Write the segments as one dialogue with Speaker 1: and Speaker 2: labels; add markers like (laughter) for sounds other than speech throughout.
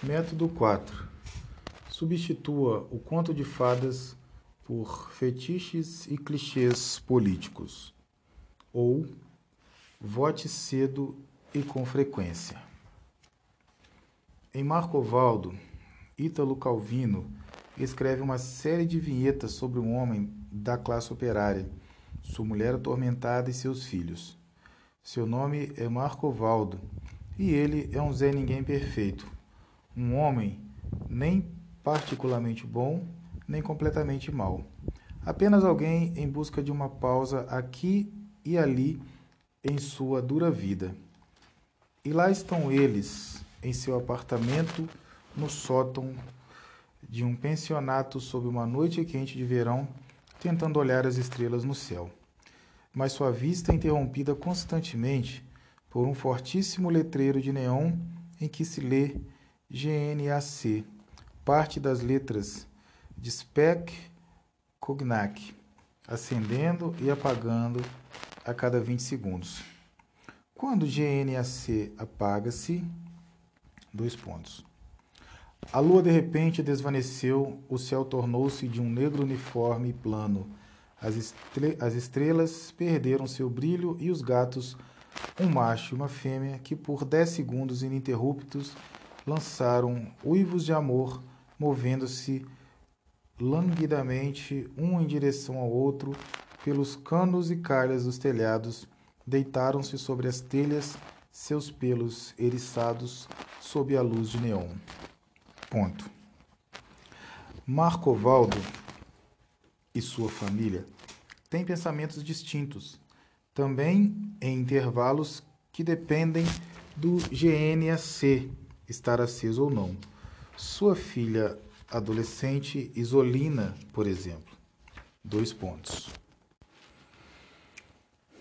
Speaker 1: Método 4. Substitua o conto de fadas por fetiches e clichês políticos. Ou vote cedo e com frequência. Em Marco Valdo, Ítalo Calvino escreve uma série de vinhetas sobre um homem da classe operária, sua mulher atormentada e seus filhos. Seu nome é Marco Valdo e ele é um Zé Ninguém perfeito, um homem nem particularmente bom, nem completamente mau. Apenas alguém em busca de uma pausa aqui e ali em sua dura vida. E lá estão eles, em seu apartamento, no sótão de um pensionato sob uma noite quente de verão, tentando olhar as estrelas no céu. Mas sua vista é interrompida constantemente por um fortíssimo letreiro de neon em que se lê GNAC, parte das letras de Spec Cognac, acendendo e apagando a cada 20 segundos. Quando GNAC apaga-se, dois pontos. A lua de repente desvaneceu, o céu tornou-se de um negro uniforme e plano. As, estre as estrelas perderam seu brilho e os gatos um macho e uma fêmea que por dez segundos ininterruptos lançaram uivos de amor, movendo-se languidamente um em direção ao outro pelos canos e calhas dos telhados, deitaram-se sobre as telhas, seus pelos eriçados sob a luz de neon. Ponto. Marco Valdo e sua família têm pensamentos distintos também em intervalos que dependem do GNAC estar aceso ou não. Sua filha adolescente Isolina, por exemplo. Dois pontos.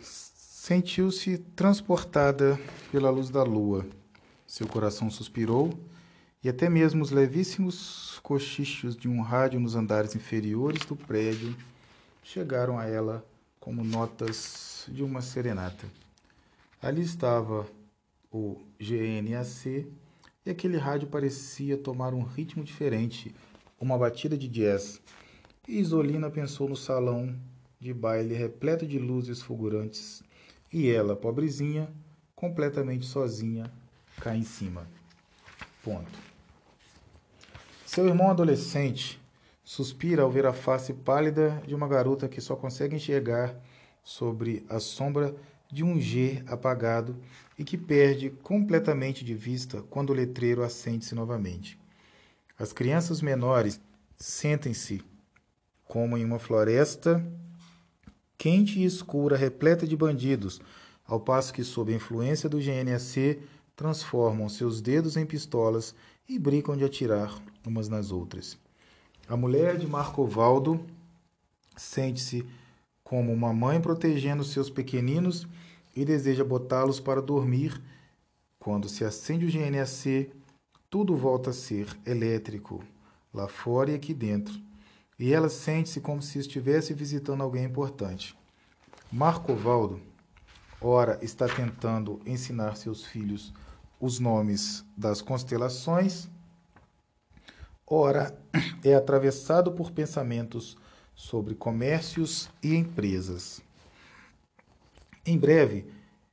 Speaker 1: Sentiu-se transportada pela luz da lua. Seu coração suspirou e até mesmo os levíssimos cochichos de um rádio nos andares inferiores do prédio chegaram a ela como notas de uma serenata. Ali estava o GNAC e aquele rádio parecia tomar um ritmo diferente, uma batida de jazz. E Isolina pensou no salão de baile repleto de luzes fulgurantes e ela, pobrezinha, completamente sozinha, cá em cima. Ponto. Seu irmão adolescente Suspira ao ver a face pálida de uma garota que só consegue enxergar sobre a sombra de um G apagado e que perde completamente de vista quando o letreiro acende-se novamente. As crianças menores sentem-se como em uma floresta quente e escura, repleta de bandidos, ao passo que, sob a influência do GNAC, transformam seus dedos em pistolas e brincam de atirar umas nas outras. A mulher de Marco Valdo sente-se como uma mãe protegendo seus pequeninos e deseja botá-los para dormir. Quando se acende o GNAC, tudo volta a ser elétrico, lá fora e aqui dentro. E ela sente-se como se estivesse visitando alguém importante. Marco Valdo, ora, está tentando ensinar seus filhos os nomes das constelações ora (clears throat) é atravessado por pensamentos sobre comércios e empresas. Em breve,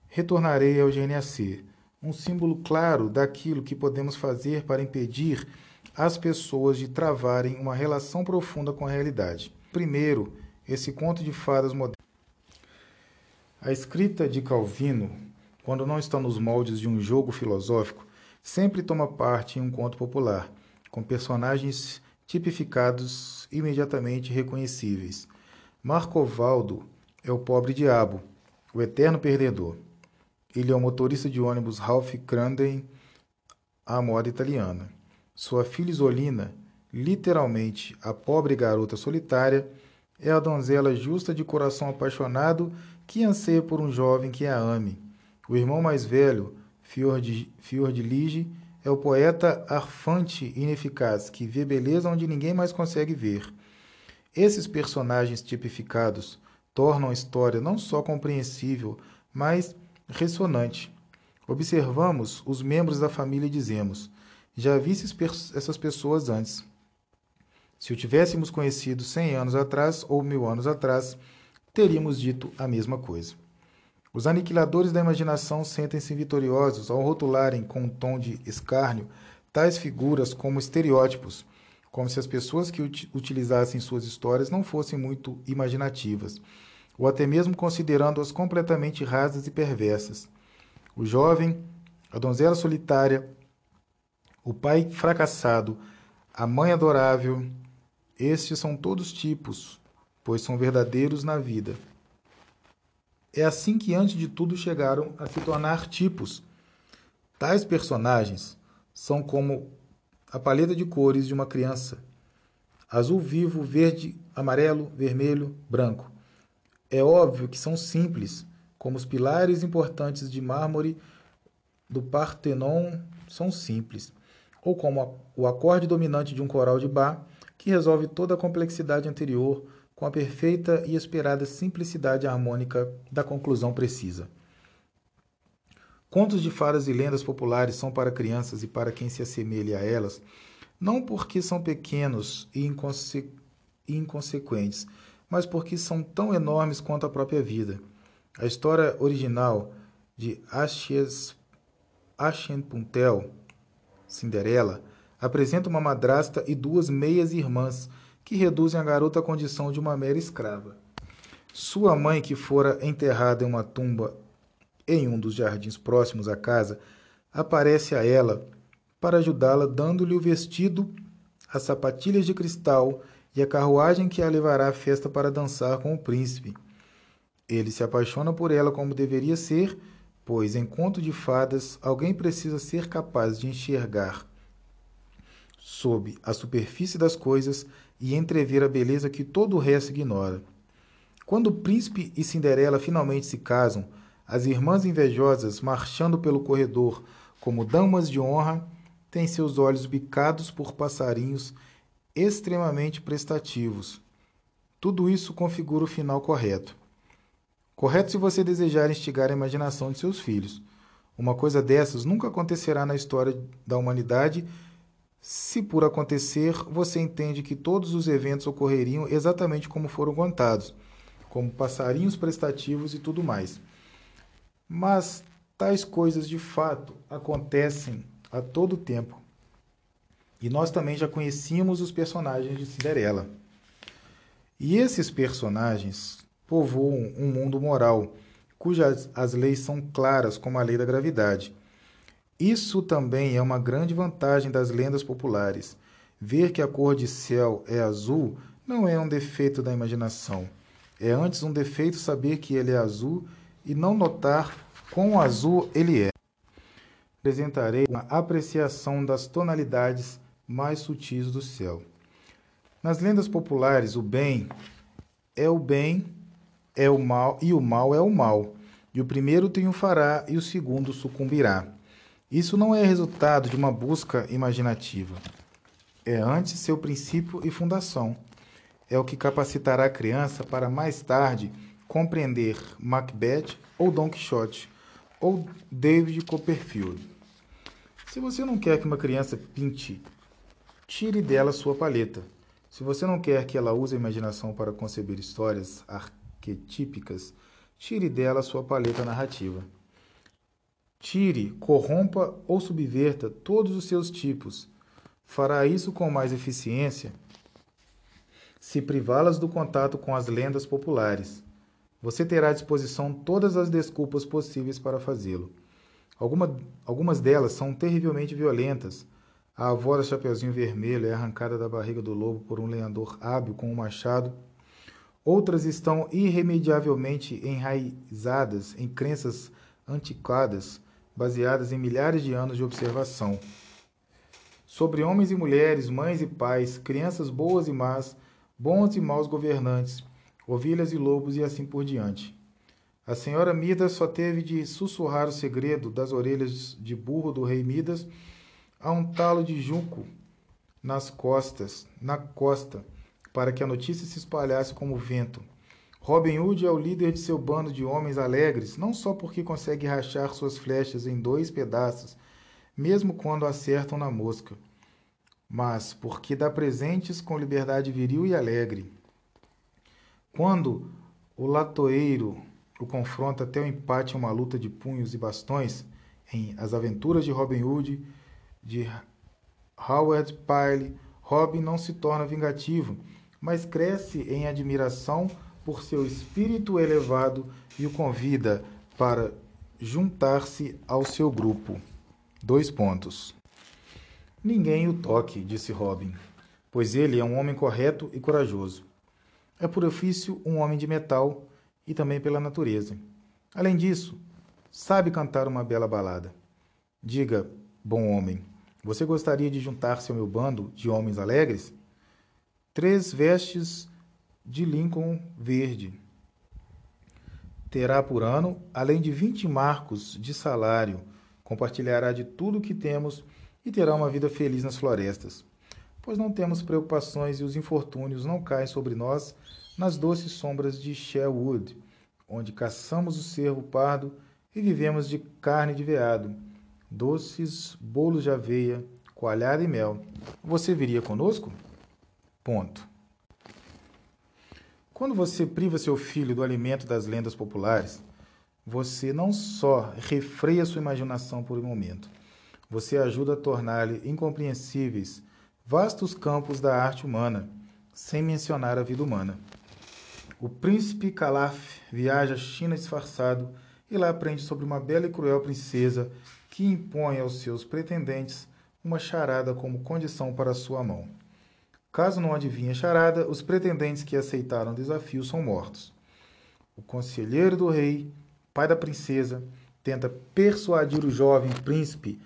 Speaker 1: retornarei ao GNAC, um símbolo claro daquilo que podemos fazer para impedir as pessoas de travarem uma relação profunda com a realidade. Primeiro, esse conto de fadas moderno. A escrita de Calvino, quando não está nos moldes de um jogo filosófico, sempre toma parte em um conto popular com personagens tipificados imediatamente reconhecíveis. Marcovaldo é o pobre diabo, o eterno perdedor. Ele é o motorista de ônibus Ralph Crandem, à moda italiana. Sua filha Isolina, literalmente a pobre garota solitária, é a donzela justa de coração apaixonado que anseia por um jovem que a ame. O irmão mais velho, Fior é o poeta arfante ineficaz que vê beleza onde ninguém mais consegue ver. Esses personagens tipificados tornam a história não só compreensível, mas ressonante. Observamos os membros da família e dizemos: já visse essas pessoas antes. Se o tivéssemos conhecido cem anos atrás ou mil anos atrás, teríamos dito a mesma coisa. Os aniquiladores da imaginação sentem-se vitoriosos ao rotularem com um tom de escárnio tais figuras como estereótipos, como se as pessoas que utilizassem suas histórias não fossem muito imaginativas, ou até mesmo considerando-as completamente rasas e perversas. O jovem, a donzela solitária, o pai fracassado, a mãe adorável, estes são todos tipos, pois são verdadeiros na vida. É assim que, antes de tudo, chegaram a se tornar tipos. Tais personagens são como a paleta de cores de uma criança: azul vivo, verde, amarelo, vermelho, branco. É óbvio que são simples, como os pilares importantes de mármore do Partenon são simples, ou como o acorde dominante de um coral de Bach, que resolve toda a complexidade anterior com a perfeita e esperada simplicidade harmônica da conclusão precisa. Contos de fadas e lendas populares são para crianças e para quem se assemelha a elas, não porque são pequenos e inconse inconsequentes, mas porque são tão enormes quanto a própria vida. A história original de Ashes Puntel, Cinderela, apresenta uma madrasta e duas meias irmãs que reduzem a garota à condição de uma mera escrava. Sua mãe, que fora enterrada em uma tumba em um dos jardins próximos à casa, aparece a ela para ajudá-la, dando-lhe o vestido, as sapatilhas de cristal e a carruagem que a levará à festa para dançar com o príncipe. Ele se apaixona por ela como deveria ser, pois em conto de fadas alguém precisa ser capaz de enxergar sob a superfície das coisas e entrever a beleza que todo o resto ignora. Quando o príncipe e Cinderela finalmente se casam, as irmãs invejosas, marchando pelo corredor como damas de honra, têm seus olhos bicados por passarinhos extremamente prestativos. Tudo isso configura o final correto. Correto se você desejar instigar a imaginação de seus filhos. Uma coisa dessas nunca acontecerá na história da humanidade se por acontecer, você entende que todos os eventos ocorreriam exatamente como foram contados, como passarinhos prestativos e tudo mais. Mas tais coisas de fato acontecem a todo tempo. E nós também já conhecíamos os personagens de Cinderela. E esses personagens povoam um mundo moral, cujas as leis são claras como a lei da gravidade isso também é uma grande vantagem das lendas populares. Ver que a cor de céu é azul não é um defeito da imaginação. É antes um defeito saber que ele é azul e não notar quão azul ele é. Apresentarei uma apreciação das tonalidades mais sutis do céu. Nas lendas populares, o bem é o bem, é o mal e o mal é o mal. E o primeiro triunfará e o segundo sucumbirá. Isso não é resultado de uma busca imaginativa. É antes seu princípio e fundação. É o que capacitará a criança para mais tarde compreender Macbeth ou Don Quixote ou David Copperfield. Se você não quer que uma criança pinte, tire dela sua paleta. Se você não quer que ela use a imaginação para conceber histórias arquetípicas, tire dela sua paleta narrativa. Tire, corrompa ou subverta todos os seus tipos. Fará isso com mais eficiência se privá-las do contato com as lendas populares. Você terá à disposição todas as desculpas possíveis para fazê-lo. Alguma, algumas delas são terrivelmente violentas. A avó da Chapeuzinho Vermelho é arrancada da barriga do lobo por um lenhador hábil com um machado. Outras estão irremediavelmente enraizadas em crenças antiquadas baseadas em milhares de anos de observação. Sobre homens e mulheres, mães e pais, crianças boas e más, bons e maus governantes, ovelhas e lobos e assim por diante. A senhora Midas só teve de sussurrar o segredo das orelhas de burro do rei Midas a um talo de junco nas costas, na costa, para que a notícia se espalhasse como vento. Robin Hood é o líder de seu bando de homens alegres, não só porque consegue rachar suas flechas em dois pedaços, mesmo quando acertam na mosca, mas porque dá presentes com liberdade viril e alegre. Quando o latoeiro o confronta até o empate em uma luta de punhos e bastões, em As Aventuras de Robin Hood, de Howard Pyle, Robin não se torna vingativo, mas cresce em admiração por seu espírito elevado e o convida para juntar-se ao seu grupo. Dois pontos. Ninguém o toque, disse Robin, pois ele é um homem correto e corajoso. É por ofício um homem de metal e também pela natureza. Além disso, sabe cantar uma bela balada. Diga, bom homem, você gostaria de juntar-se ao meu bando de homens alegres? Três vestes de Lincoln verde. Terá por ano, além de 20 marcos de salário, compartilhará de tudo o que temos e terá uma vida feliz nas florestas. Pois não temos preocupações e os infortúnios não caem sobre nós nas doces sombras de Sherwood, onde caçamos o cervo pardo e vivemos de carne de veado, doces bolos de aveia, coalhada e mel. Você viria conosco? Ponto. Quando você priva seu filho do alimento das lendas populares, você não só refreia sua imaginação por um momento, você ajuda a tornar-lhe incompreensíveis vastos campos da arte humana, sem mencionar a vida humana. O príncipe Calaf viaja à China disfarçado e lá aprende sobre uma bela e cruel princesa que impõe aos seus pretendentes uma charada como condição para sua mão. Caso não adivinhe a charada, os pretendentes que aceitaram o desafio são mortos. O conselheiro do rei, pai da princesa, tenta persuadir o jovem príncipe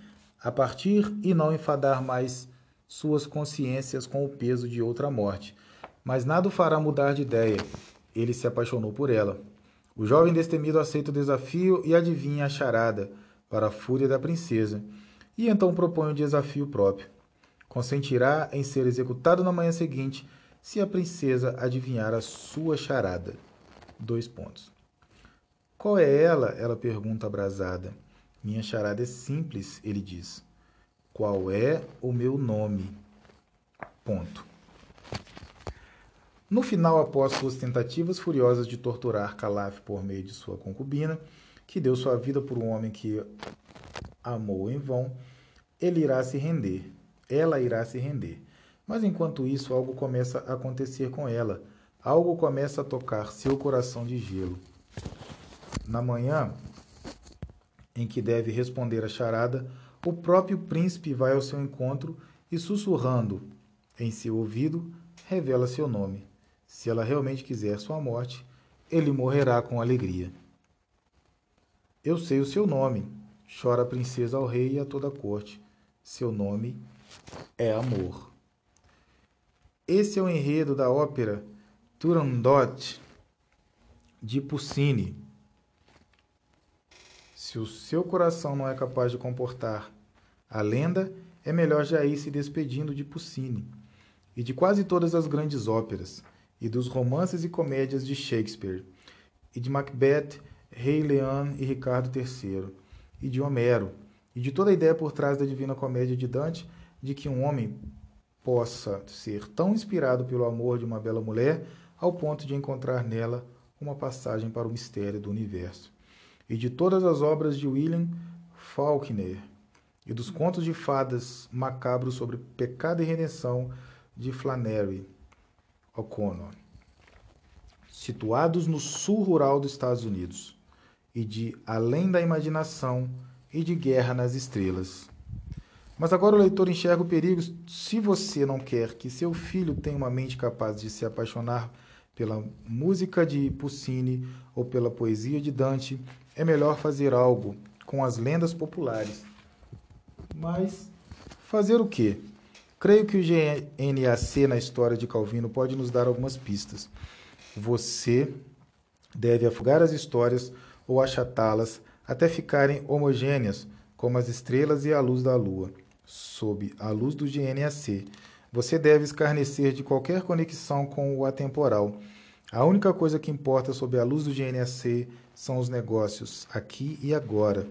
Speaker 1: a partir e não enfadar mais suas consciências com o peso de outra morte. Mas nada o fará mudar de ideia. Ele se apaixonou por ela. O jovem destemido aceita o desafio e adivinha a charada, para a fúria da princesa, e então propõe um desafio próprio. Consentirá em ser executado na manhã seguinte se a princesa adivinhar a sua charada. Dois pontos. Qual é ela? Ela pergunta abrasada. Minha charada é simples, ele diz. Qual é o meu nome? Ponto. No final, após suas tentativas furiosas de torturar Calaf por meio de sua concubina, que deu sua vida por um homem que amou em vão, ele irá se render ela irá se render. Mas enquanto isso, algo começa a acontecer com ela. Algo começa a tocar seu coração de gelo. Na manhã em que deve responder a charada, o próprio príncipe vai ao seu encontro e, sussurrando em seu ouvido, revela seu nome. Se ela realmente quiser sua morte, ele morrerá com alegria. Eu sei o seu nome, chora a princesa ao rei e a toda a corte. Seu nome é amor. Esse é o enredo da ópera Turandot de Puccini. Se o seu coração não é capaz de comportar a lenda, é melhor já ir se despedindo de Puccini e de quase todas as grandes óperas, e dos romances e comédias de Shakespeare, e de Macbeth, Rei Leão e Ricardo III, e de Homero, e de toda a ideia por trás da Divina Comédia de Dante de que um homem possa ser tão inspirado pelo amor de uma bela mulher ao ponto de encontrar nela uma passagem para o mistério do universo. E de todas as obras de William Faulkner e dos contos de fadas macabros sobre pecado e redenção de Flannery O'Connor, situados no sul rural dos Estados Unidos, e de Além da Imaginação e de Guerra nas Estrelas. Mas agora o leitor enxerga o perigo se você não quer que seu filho tenha uma mente capaz de se apaixonar pela música de Puccini ou pela poesia de Dante, é melhor fazer algo com as lendas populares. Mas fazer o quê? Creio que o GNAC na história de Calvino pode nos dar algumas pistas. Você deve afogar as histórias ou achatá-las até ficarem homogêneas, como as estrelas e a luz da lua sob a luz do GNAC. Você deve escarnecer de qualquer conexão com o atemporal. A única coisa que importa sob a luz do GNAC são os negócios aqui e agora.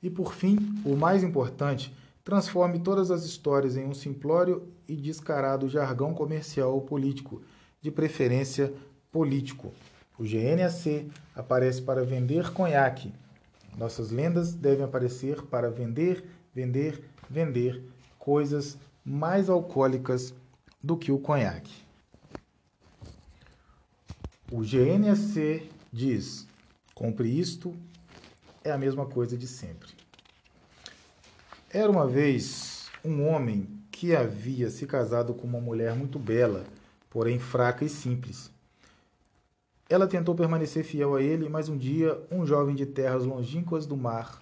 Speaker 1: E por fim, o mais importante, transforme todas as histórias em um simplório e descarado jargão comercial ou político, de preferência político. O GNAC aparece para vender conhaque. Nossas lendas devem aparecer para vender, vender, vender coisas mais alcoólicas do que o conhaque. O GNAC diz: compre isto, é a mesma coisa de sempre. Era uma vez um homem que havia se casado com uma mulher muito bela, porém fraca e simples. Ela tentou permanecer fiel a ele, mas um dia um jovem de terras longínquas do mar,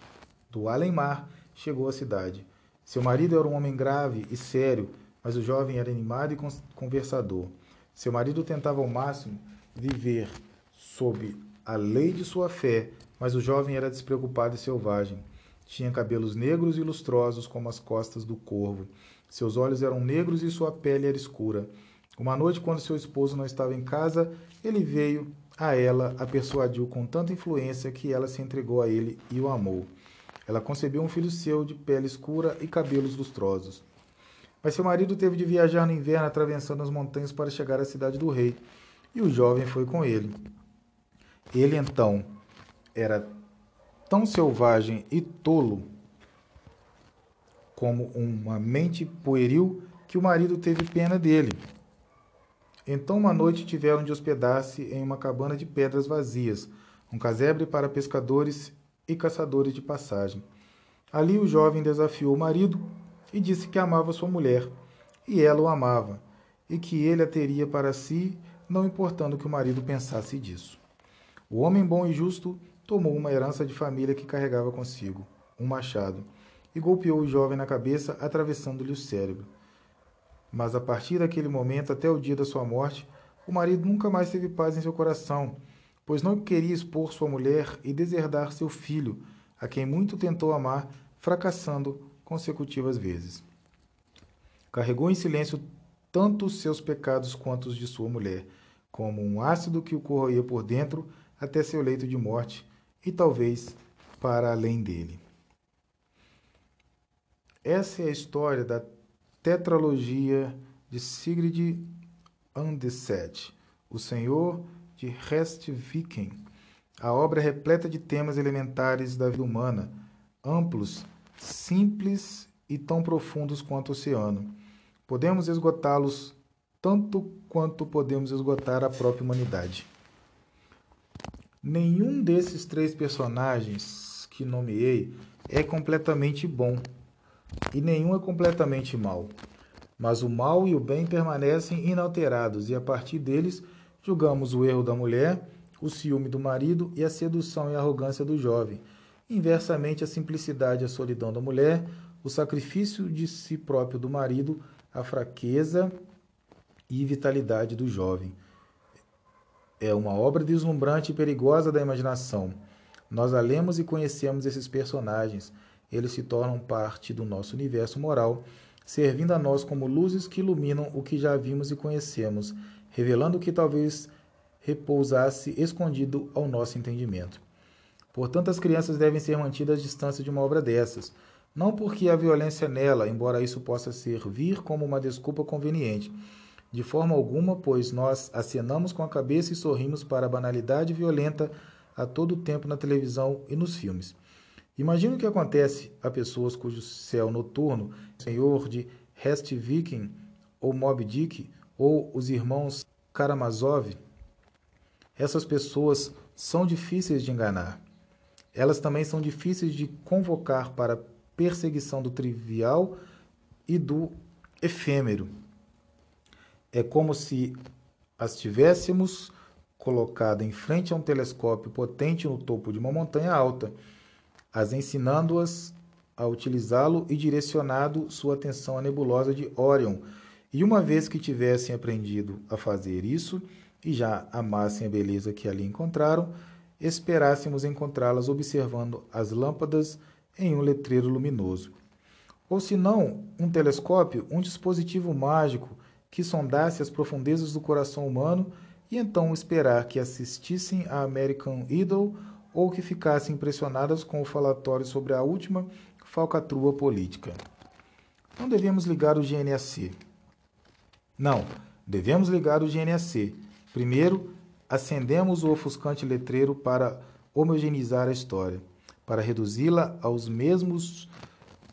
Speaker 1: do além-mar, chegou à cidade. Seu marido era um homem grave e sério, mas o jovem era animado e conversador. Seu marido tentava ao máximo viver sob a lei de sua fé, mas o jovem era despreocupado e selvagem. Tinha cabelos negros e lustrosos como as costas do corvo. Seus olhos eram negros e sua pele era escura. Uma noite, quando seu esposo não estava em casa, ele veio a ela, a persuadiu com tanta influência que ela se entregou a ele e o amou. Ela concebeu um filho seu de pele escura e cabelos lustrosos. Mas seu marido teve de viajar no inverno atravessando as montanhas para chegar à cidade do rei, e o jovem foi com ele. Ele então era tão selvagem e tolo como uma mente pueril que o marido teve pena dele. Então uma noite tiveram de hospedar-se em uma cabana de pedras vazias, um casebre para pescadores e caçadores de passagem. Ali o jovem desafiou o marido e disse que amava sua mulher, e ela o amava, e que ele a teria para si, não importando que o marido pensasse disso. O homem bom e justo tomou uma herança de família que carregava consigo, um machado, e golpeou o jovem na cabeça, atravessando-lhe o cérebro. Mas a partir daquele momento até o dia da sua morte, o marido nunca mais teve paz em seu coração, pois não queria expor sua mulher e deserdar seu filho, a quem muito tentou amar, fracassando consecutivas vezes. Carregou em silêncio tanto os seus pecados quanto os de sua mulher, como um ácido que o corroía por dentro até seu leito de morte e talvez para além dele. Essa é a história da tetralogia de Sigrid Anderset, O Senhor de Restviken. A obra é repleta de temas elementares da vida humana, amplos simples e tão profundos quanto o oceano. Podemos esgotá-los tanto quanto podemos esgotar a própria humanidade. Nenhum desses três personagens que nomeei é completamente bom e nenhum é completamente mal. Mas o mal e o bem permanecem inalterados e a partir deles julgamos o erro da mulher, o ciúme do marido e a sedução e arrogância do jovem Inversamente, a simplicidade e a solidão da mulher, o sacrifício de si próprio do marido, a fraqueza e vitalidade do jovem. É uma obra deslumbrante e perigosa da imaginação. Nós a lemos e conhecemos esses personagens. Eles se tornam parte do nosso universo moral, servindo a nós como luzes que iluminam o que já vimos e conhecemos, revelando o que talvez repousasse escondido ao nosso entendimento. Portanto, as crianças devem ser mantidas à distância de uma obra dessas, não porque há violência nela, embora isso possa servir como uma desculpa conveniente. De forma alguma, pois nós acenamos com a cabeça e sorrimos para a banalidade violenta a todo tempo na televisão e nos filmes. Imagine o que acontece a pessoas cujo céu noturno, Senhor de Viking ou Moby Dick, ou os irmãos Karamazov, essas pessoas são difíceis de enganar. Elas também são difíceis de convocar para perseguição do trivial e do efêmero. É como se as tivéssemos colocado em frente a um telescópio potente no topo de uma montanha alta, as ensinando-as a utilizá-lo e direcionado sua atenção à nebulosa de Órion. E uma vez que tivessem aprendido a fazer isso e já amassem a beleza que ali encontraram, esperássemos encontrá-las observando as lâmpadas em um letreiro luminoso. Ou se não, um telescópio, um dispositivo mágico que sondasse as profundezas do coração humano e então esperar que assistissem a American Idol ou que ficassem impressionadas com o falatório sobre a última falcatrua política. Não devemos ligar o GNAC. Não, devemos ligar o GNAC. Primeiro, acendemos o ofuscante letreiro para homogeneizar a história, para reduzi-la aos mesmos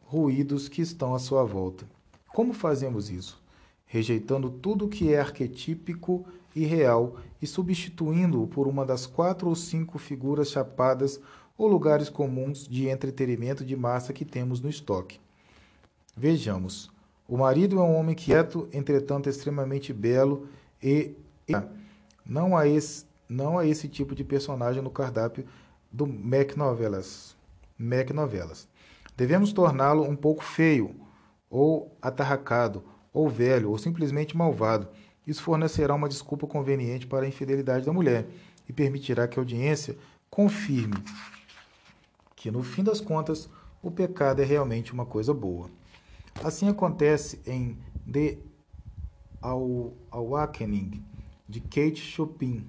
Speaker 1: ruídos que estão à sua volta. Como fazemos isso? Rejeitando tudo que é arquetípico e real e substituindo-o por uma das quatro ou cinco figuras chapadas ou lugares comuns de entretenimento de massa que temos no estoque. Vejamos. O marido é um homem quieto, entretanto extremamente belo e, não há esse não há esse tipo de personagem no cardápio do Mac Novelas. Mac Novelas. Devemos torná-lo um pouco feio, ou atarracado, ou velho, ou simplesmente malvado. Isso fornecerá uma desculpa conveniente para a infidelidade da mulher e permitirá que a audiência confirme que, no fim das contas, o pecado é realmente uma coisa boa. Assim acontece em The Awakening, de Kate Chopin,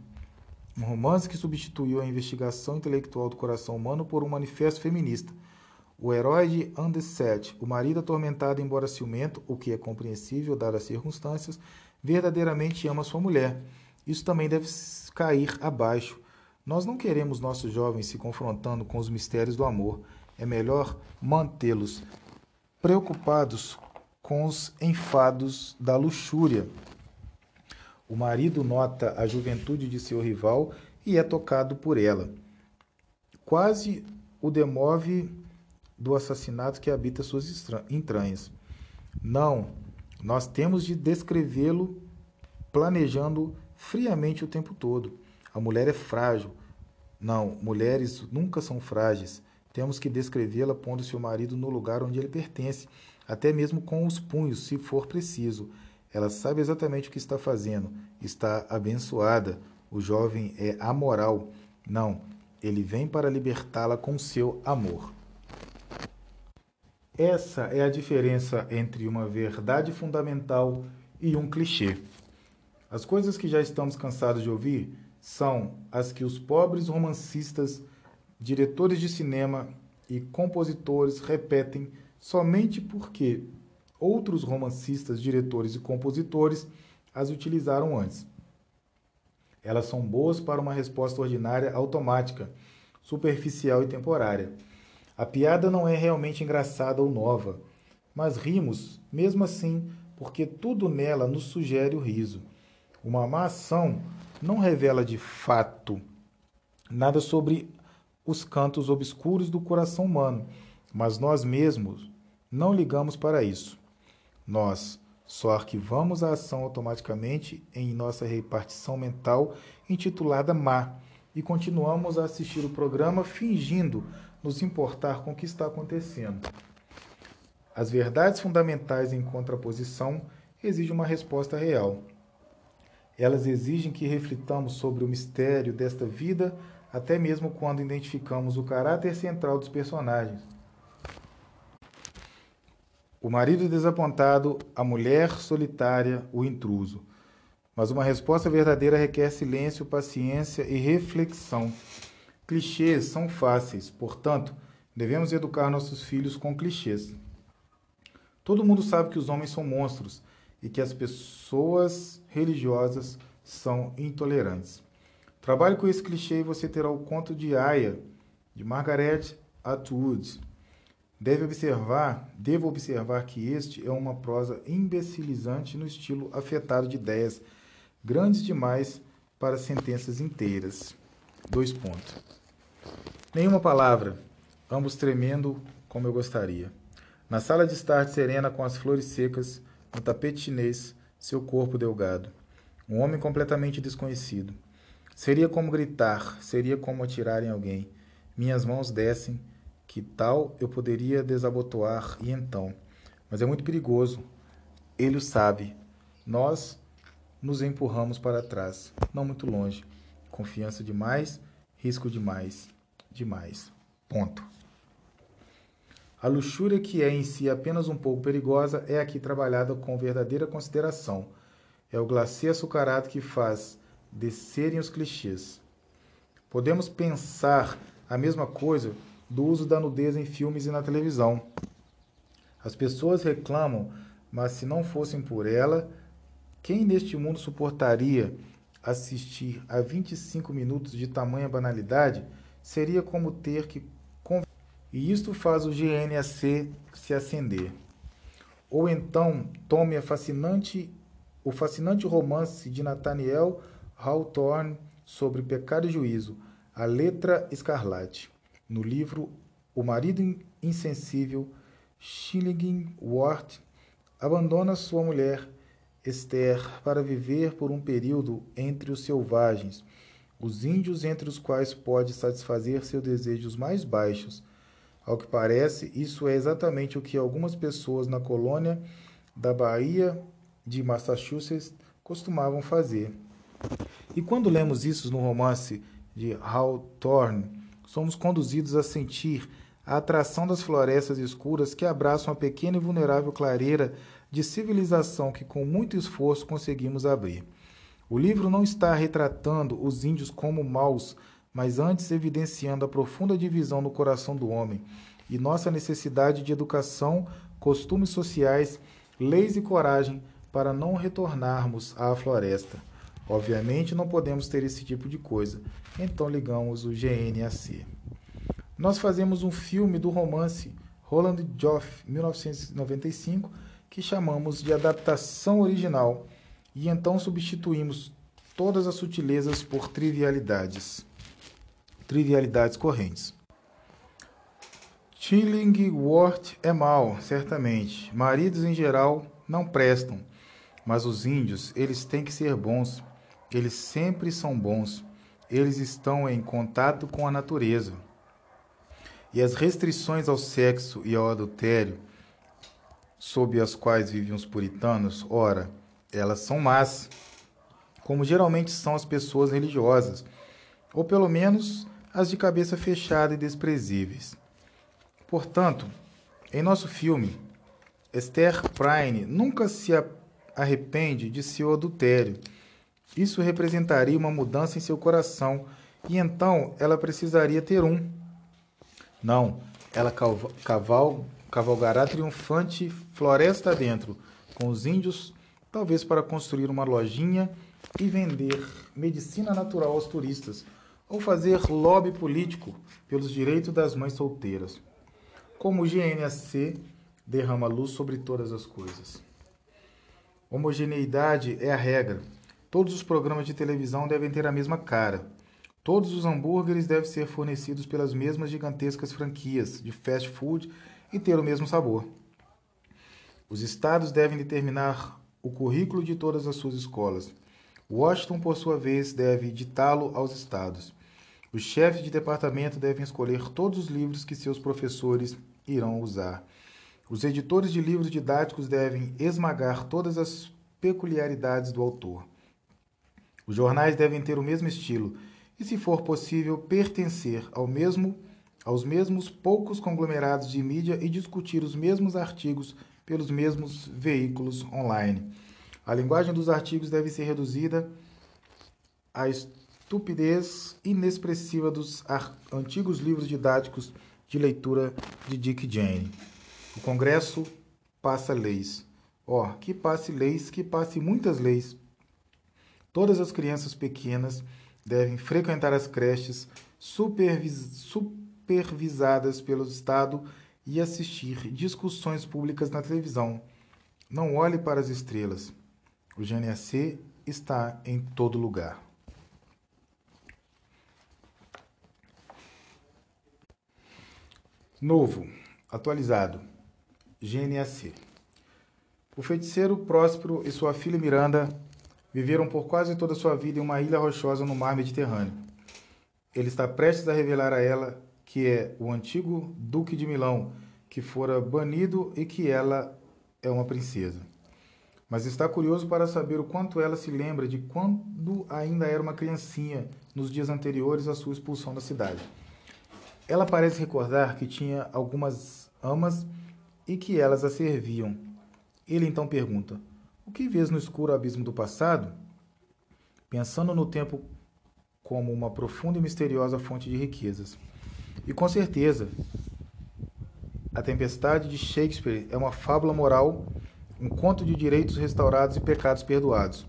Speaker 1: um romance que substituiu a investigação intelectual do coração humano por um manifesto feminista. O herói de Andeset, o marido atormentado embora ciumento, o que é compreensível dadas as circunstâncias, verdadeiramente ama sua mulher. Isso também deve cair abaixo. Nós não queremos nossos jovens se confrontando com os mistérios do amor. É melhor mantê-los preocupados com os enfados da luxúria. O marido nota a juventude de seu rival e é tocado por ela. Quase o demove do assassinato que habita suas entranhas. Não, nós temos de descrevê-lo planejando friamente o tempo todo. A mulher é frágil. Não, mulheres nunca são frágeis. Temos que descrevê-la pondo seu marido no lugar onde ele pertence, até mesmo com os punhos, se for preciso. Ela sabe exatamente o que está fazendo. Está abençoada. O jovem é amoral. Não, ele vem para libertá-la com seu amor. Essa é a diferença entre uma verdade fundamental e um clichê. As coisas que já estamos cansados de ouvir são as que os pobres romancistas, diretores de cinema e compositores repetem somente porque outros romancistas, diretores e compositores as utilizaram antes. Elas são boas para uma resposta ordinária automática, superficial e temporária. A piada não é realmente engraçada ou nova, mas rimos, mesmo assim, porque tudo nela nos sugere o riso. Uma má ação não revela de fato nada sobre os cantos obscuros do coração humano, mas nós mesmos não ligamos para isso. Nós só arquivamos a ação automaticamente em nossa repartição mental intitulada má e continuamos a assistir o programa fingindo nos importar com o que está acontecendo. As verdades fundamentais em contraposição exigem uma resposta real. Elas exigem que reflitamos sobre o mistério desta vida, até mesmo quando identificamos o caráter central dos personagens o marido desapontado, a mulher solitária, o intruso. Mas uma resposta verdadeira requer silêncio, paciência e reflexão. Clichês são fáceis, portanto, devemos educar nossos filhos com clichês. Todo mundo sabe que os homens são monstros e que as pessoas religiosas são intolerantes. Trabalhe com esse clichê e você terá o conto de Aya, de Margaret Atwood. Deve observar, devo observar que este é uma prosa imbecilizante no estilo afetado de ideias grandes demais para sentenças inteiras. Dois pontos. Nenhuma palavra, ambos tremendo como eu gostaria. Na sala de estar serena com as flores secas, no tapete chinês, seu corpo delgado. Um homem completamente desconhecido. Seria como gritar, seria como atirar em alguém. Minhas mãos descem que tal eu poderia desabotoar e então. Mas é muito perigoso. Ele o sabe. Nós nos empurramos para trás, não muito longe. Confiança demais, risco demais, demais. Ponto. A luxúria, que é em si apenas um pouco perigosa, é aqui trabalhada com verdadeira consideração. É o glacê açucarado que faz descerem os clichês. Podemos pensar a mesma coisa do uso da nudez em filmes e na televisão. As pessoas reclamam, mas se não fossem por ela, quem neste mundo suportaria assistir a 25 minutos de tamanha banalidade? Seria como ter que e isto faz o GNAC se acender. Ou então tome fascinante, o fascinante romance de Nathaniel Hawthorne sobre pecado e juízo, A Letra Escarlate, no livro O Marido Insensível, Shillingworth abandona sua mulher, Esther, para viver por um período entre os selvagens, os índios entre os quais pode satisfazer seus desejos mais baixos. Ao que parece, isso é exatamente o que algumas pessoas na colônia da Bahia de Massachusetts costumavam fazer. E quando lemos isso no romance de Hawthorne, somos conduzidos a sentir a atração das florestas escuras que abraçam a pequena e vulnerável clareira de civilização que com muito esforço conseguimos abrir. O livro não está retratando os índios como maus, mas antes evidenciando a profunda divisão no coração do homem e nossa necessidade de educação, costumes sociais, leis e coragem para não retornarmos à floresta. Obviamente não podemos ter esse tipo de coisa, então ligamos o GNAC. Nós fazemos um filme do romance Roland Joff, 1995, que chamamos de adaptação original, e então substituímos todas as sutilezas por trivialidades. Trivialidades correntes. Chillingworth é mal, certamente. Maridos em geral não prestam, mas os índios, eles têm que ser bons eles sempre são bons. Eles estão em contato com a natureza. E as restrições ao sexo e ao adultério, sob as quais vivem os puritanos, ora, elas são más, como geralmente são as pessoas religiosas, ou pelo menos as de cabeça fechada e desprezíveis. Portanto, em nosso filme, Esther Prynne nunca se arrepende de seu adultério isso representaria uma mudança em seu coração e então ela precisaria ter um. Não, ela caval, cavalgará triunfante floresta dentro, com os índios, talvez para construir uma lojinha e vender medicina natural aos turistas, ou fazer lobby político pelos direitos das mães solteiras. Como o GNAC derrama luz sobre todas as coisas. Homogeneidade é a regra. Todos os programas de televisão devem ter a mesma cara. Todos os hambúrgueres devem ser fornecidos pelas mesmas gigantescas franquias de fast food e ter o mesmo sabor. Os estados devem determinar o currículo de todas as suas escolas. Washington, por sua vez, deve ditá-lo aos estados. Os chefes de departamento devem escolher todos os livros que seus professores irão usar. Os editores de livros didáticos devem esmagar todas as peculiaridades do autor. Os jornais devem ter o mesmo estilo e, se for possível, pertencer ao mesmo aos mesmos poucos conglomerados de mídia e discutir os mesmos artigos pelos mesmos veículos online. A linguagem dos artigos deve ser reduzida à estupidez inexpressiva dos antigos livros didáticos de leitura de Dick Jane. O Congresso passa leis. Ó, oh, que passe leis, que passe muitas leis Todas as crianças pequenas devem frequentar as creches supervis supervisadas pelo Estado e assistir discussões públicas na televisão. Não olhe para as estrelas. O GNAC está em todo lugar. Novo, atualizado. GNAC. O feiticeiro Próspero e sua filha Miranda viveram por quase toda a sua vida em uma ilha rochosa no mar Mediterrâneo. Ele está prestes a revelar a ela que é o antigo Duque de Milão, que fora banido e que ela é uma princesa. Mas está curioso para saber o quanto ela se lembra de quando ainda era uma criancinha, nos dias anteriores à sua expulsão da cidade. Ela parece recordar que tinha algumas amas e que elas a serviam. Ele então pergunta: o que vês no escuro abismo do passado? Pensando no tempo como uma profunda e misteriosa fonte de riquezas. E com certeza, A Tempestade de Shakespeare é uma fábula moral, um conto de direitos restaurados e pecados perdoados.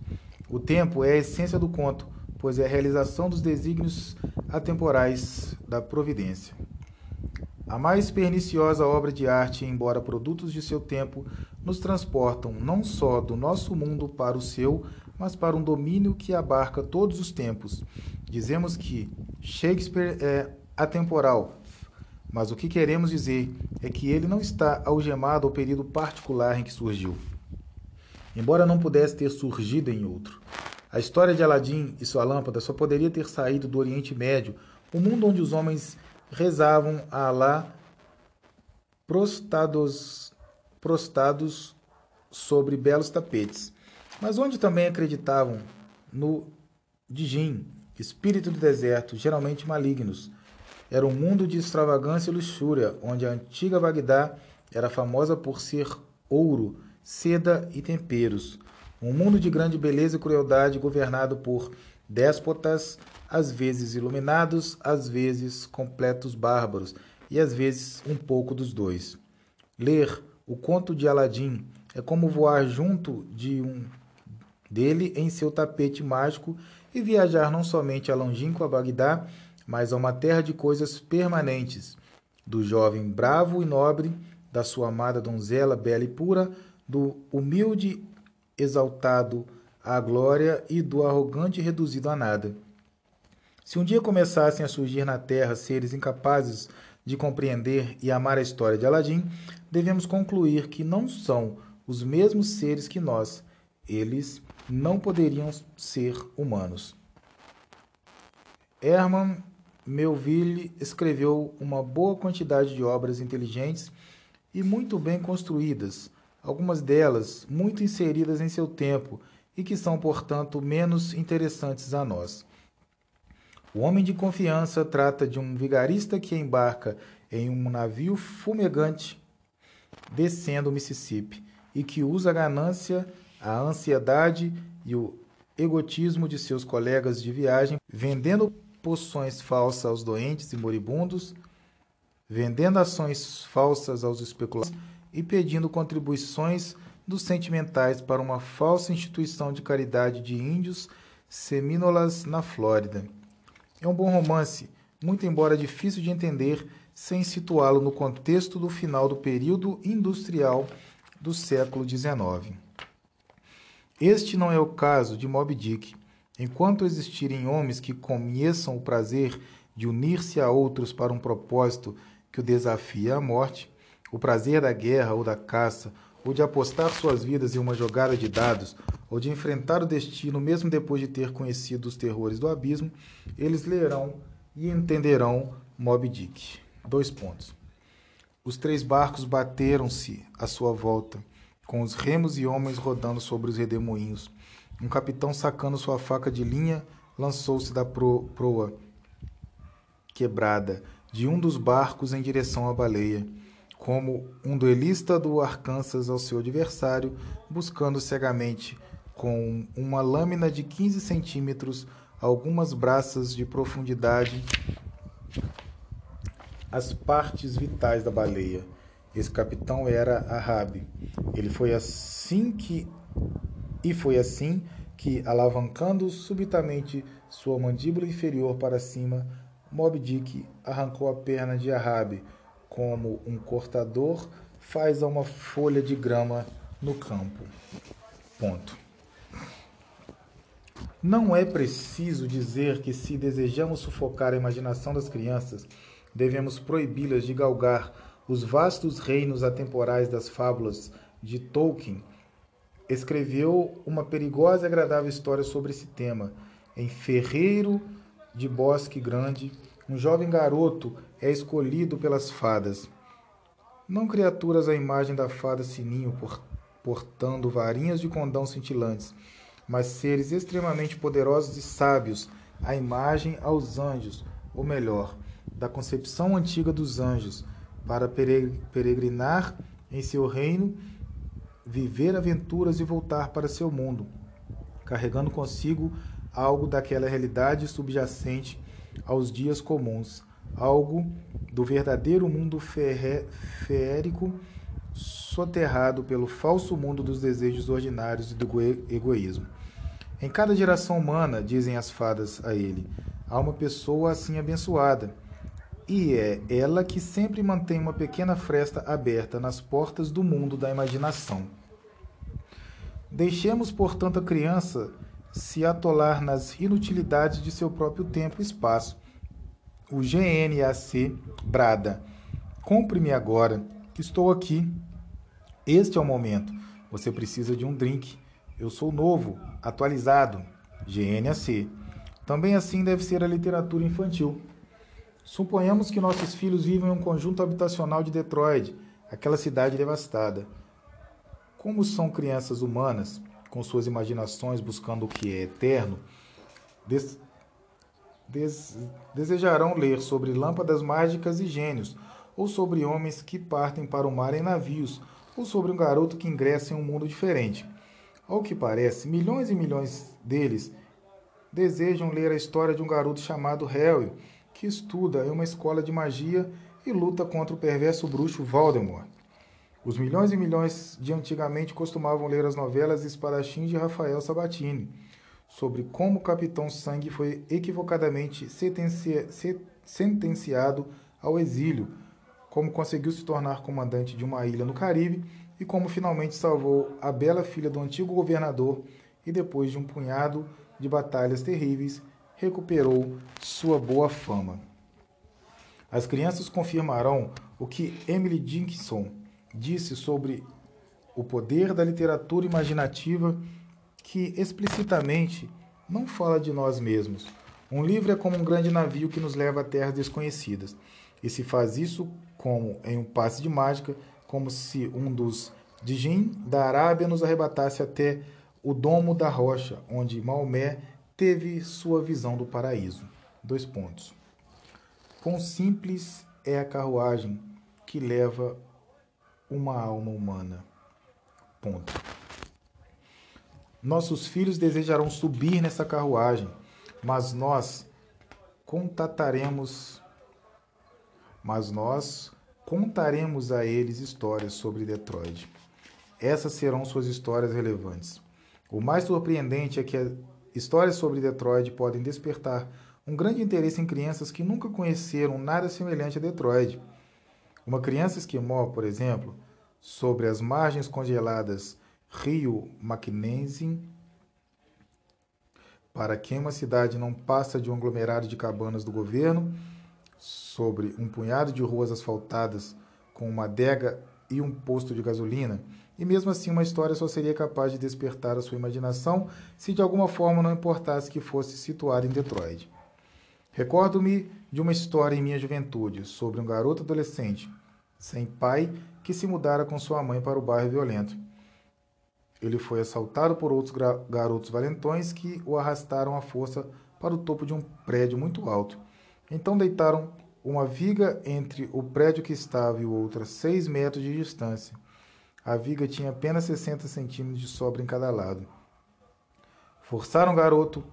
Speaker 1: O tempo é a essência do conto, pois é a realização dos desígnios atemporais da providência. A mais perniciosa obra de arte, embora produtos de seu tempo, nos transportam não só do nosso mundo para o seu, mas para um domínio que abarca todos os tempos. Dizemos que Shakespeare é atemporal, mas o que queremos dizer é que ele não está algemado ao período particular em que surgiu. Embora não pudesse ter surgido em outro. A história de Aladim e sua lâmpada só poderia ter saído do Oriente Médio, o mundo onde os homens rezavam a Alá prostados, prostados sobre belos tapetes, mas onde também acreditavam no Dijin, espírito do deserto, geralmente malignos. Era um mundo de extravagância e luxúria, onde a antiga Bagdá era famosa por ser ouro, seda e temperos. Um mundo de grande beleza e crueldade governado por déspotas, às vezes iluminados, às vezes completos bárbaros e às vezes um pouco dos dois. Ler o conto de Aladim é como voar junto de um dele em seu tapete mágico e viajar não somente a longínqua Bagdá, mas a uma terra de coisas permanentes, do jovem bravo e nobre, da sua amada donzela bela e pura, do humilde exaltado à glória e do arrogante reduzido a nada. Se um dia começassem a surgir na Terra seres incapazes de compreender e amar a história de Aladim, devemos concluir que não são os mesmos seres que nós. Eles não poderiam ser humanos. Herman Melville escreveu uma boa quantidade de obras inteligentes e muito bem construídas, algumas delas muito inseridas em seu tempo e que são, portanto, menos interessantes a nós. O homem de confiança trata de um vigarista que embarca em um navio fumegante descendo o Mississippi e que usa a ganância, a ansiedade e o egotismo de seus colegas de viagem, vendendo poções falsas aos doentes e moribundos, vendendo ações falsas aos especuladores e pedindo contribuições dos sentimentais para uma falsa instituição de caridade de índios semínolas na Flórida. É um bom romance, muito embora difícil de entender sem situá-lo no contexto do final do período industrial do século XIX. Este não é o caso de Moby Dick. Enquanto existirem homens que conheçam o prazer de unir-se a outros para um propósito que o desafia à morte, o prazer da guerra ou da caça, ou de apostar suas vidas em uma jogada de dados, ou de enfrentar o destino mesmo depois de ter conhecido os terrores do abismo, eles lerão e entenderão Moby Dick. Dois pontos. Os três barcos bateram-se à sua volta, com os remos e homens rodando sobre os redemoinhos. Um capitão sacando sua faca de linha lançou-se da proa quebrada de um dos barcos em direção à baleia como um duelista do Arkansas ao seu adversário, buscando cegamente com uma lâmina de 15 centímetros, algumas braças de profundidade, as partes vitais da baleia. Esse capitão era Ahab. Ele foi assim que e foi assim que, alavancando subitamente sua mandíbula inferior para cima, Moby Dick arrancou a perna de Ahab como um cortador faz a uma folha de grama no campo. Ponto. Não é preciso dizer que, se desejamos sufocar a imaginação das crianças, devemos proibi-las de galgar os vastos reinos atemporais das fábulas de Tolkien. Escreveu uma perigosa e agradável história sobre esse tema. Em Ferreiro de Bosque Grande, um jovem garoto é escolhido pelas fadas. Não criaturas à imagem da fada Sininho, portando varinhas de condão cintilantes, mas seres extremamente poderosos e sábios, à imagem aos anjos, ou melhor, da concepção antiga dos anjos, para peregrinar em seu reino, viver aventuras e voltar para seu mundo, carregando consigo algo daquela realidade subjacente aos dias comuns, algo do verdadeiro mundo feérico soterrado pelo falso mundo dos desejos ordinários e do egoísmo. Em cada geração humana, dizem as fadas a ele, há uma pessoa assim abençoada, e é ela que sempre mantém uma pequena fresta aberta nas portas do mundo da imaginação. Deixemos, portanto, a criança se atolar nas inutilidades de seu próprio tempo e espaço. O GNAC brada: Compre-me agora, estou aqui. Este é o momento. Você precisa de um drink. Eu sou novo, atualizado. GNAC. Também assim deve ser a literatura infantil. Suponhamos que nossos filhos vivem em um conjunto habitacional de Detroit, aquela cidade devastada. Como são crianças humanas, com suas imaginações buscando o que é eterno, des, des, desejarão ler sobre lâmpadas mágicas e gênios, ou sobre homens que partem para o mar em navios, ou sobre um garoto que ingressa em um mundo diferente. Ao que parece, milhões e milhões deles desejam ler a história de um garoto chamado Harry, que estuda em uma escola de magia e luta contra o perverso bruxo Voldemort. Os milhões e milhões de antigamente costumavam ler as novelas espadachins de Rafael Sabatini, sobre como o Capitão Sangue foi equivocadamente sentenciado ao exílio, como conseguiu se tornar comandante de uma ilha no Caribe e como finalmente salvou a bela filha do antigo governador e depois de um punhado de batalhas terríveis, recuperou sua boa fama. As crianças confirmarão o que Emily Dickinson disse sobre o poder da literatura imaginativa que explicitamente não fala de nós mesmos. Um livro é como um grande navio que nos leva a terras desconhecidas. E se faz isso como em um passe de mágica, como se um dos Dijin da Arábia nos arrebatasse até o domo da rocha, onde Maomé teve sua visão do paraíso. Dois pontos. Quão simples é a carruagem que leva uma alma humana. Ponto. Nossos filhos desejarão subir nessa carruagem, mas nós contataremos mas nós contaremos a eles histórias sobre Detroit. Essas serão suas histórias relevantes. O mais surpreendente é que histórias sobre Detroit podem despertar um grande interesse em crianças que nunca conheceram nada semelhante a Detroit. Uma criança esquimó, por exemplo, sobre as margens congeladas Rio Mackenzie, para quem uma cidade não passa de um aglomerado de cabanas do governo, sobre um punhado de ruas asfaltadas com uma adega e um posto de gasolina, e mesmo assim uma história só seria capaz de despertar a sua imaginação se de alguma forma não importasse que fosse situada em Detroit. Recordo-me de uma história em minha juventude sobre um garoto adolescente, sem pai, que se mudara com sua mãe para o bairro violento. Ele foi assaltado por outros garotos valentões que o arrastaram à força para o topo de um prédio muito alto. Então deitaram uma viga entre o prédio que estava e o outro a seis metros de distância. A viga tinha apenas 60 centímetros de sobra em cada lado. Forçaram o garoto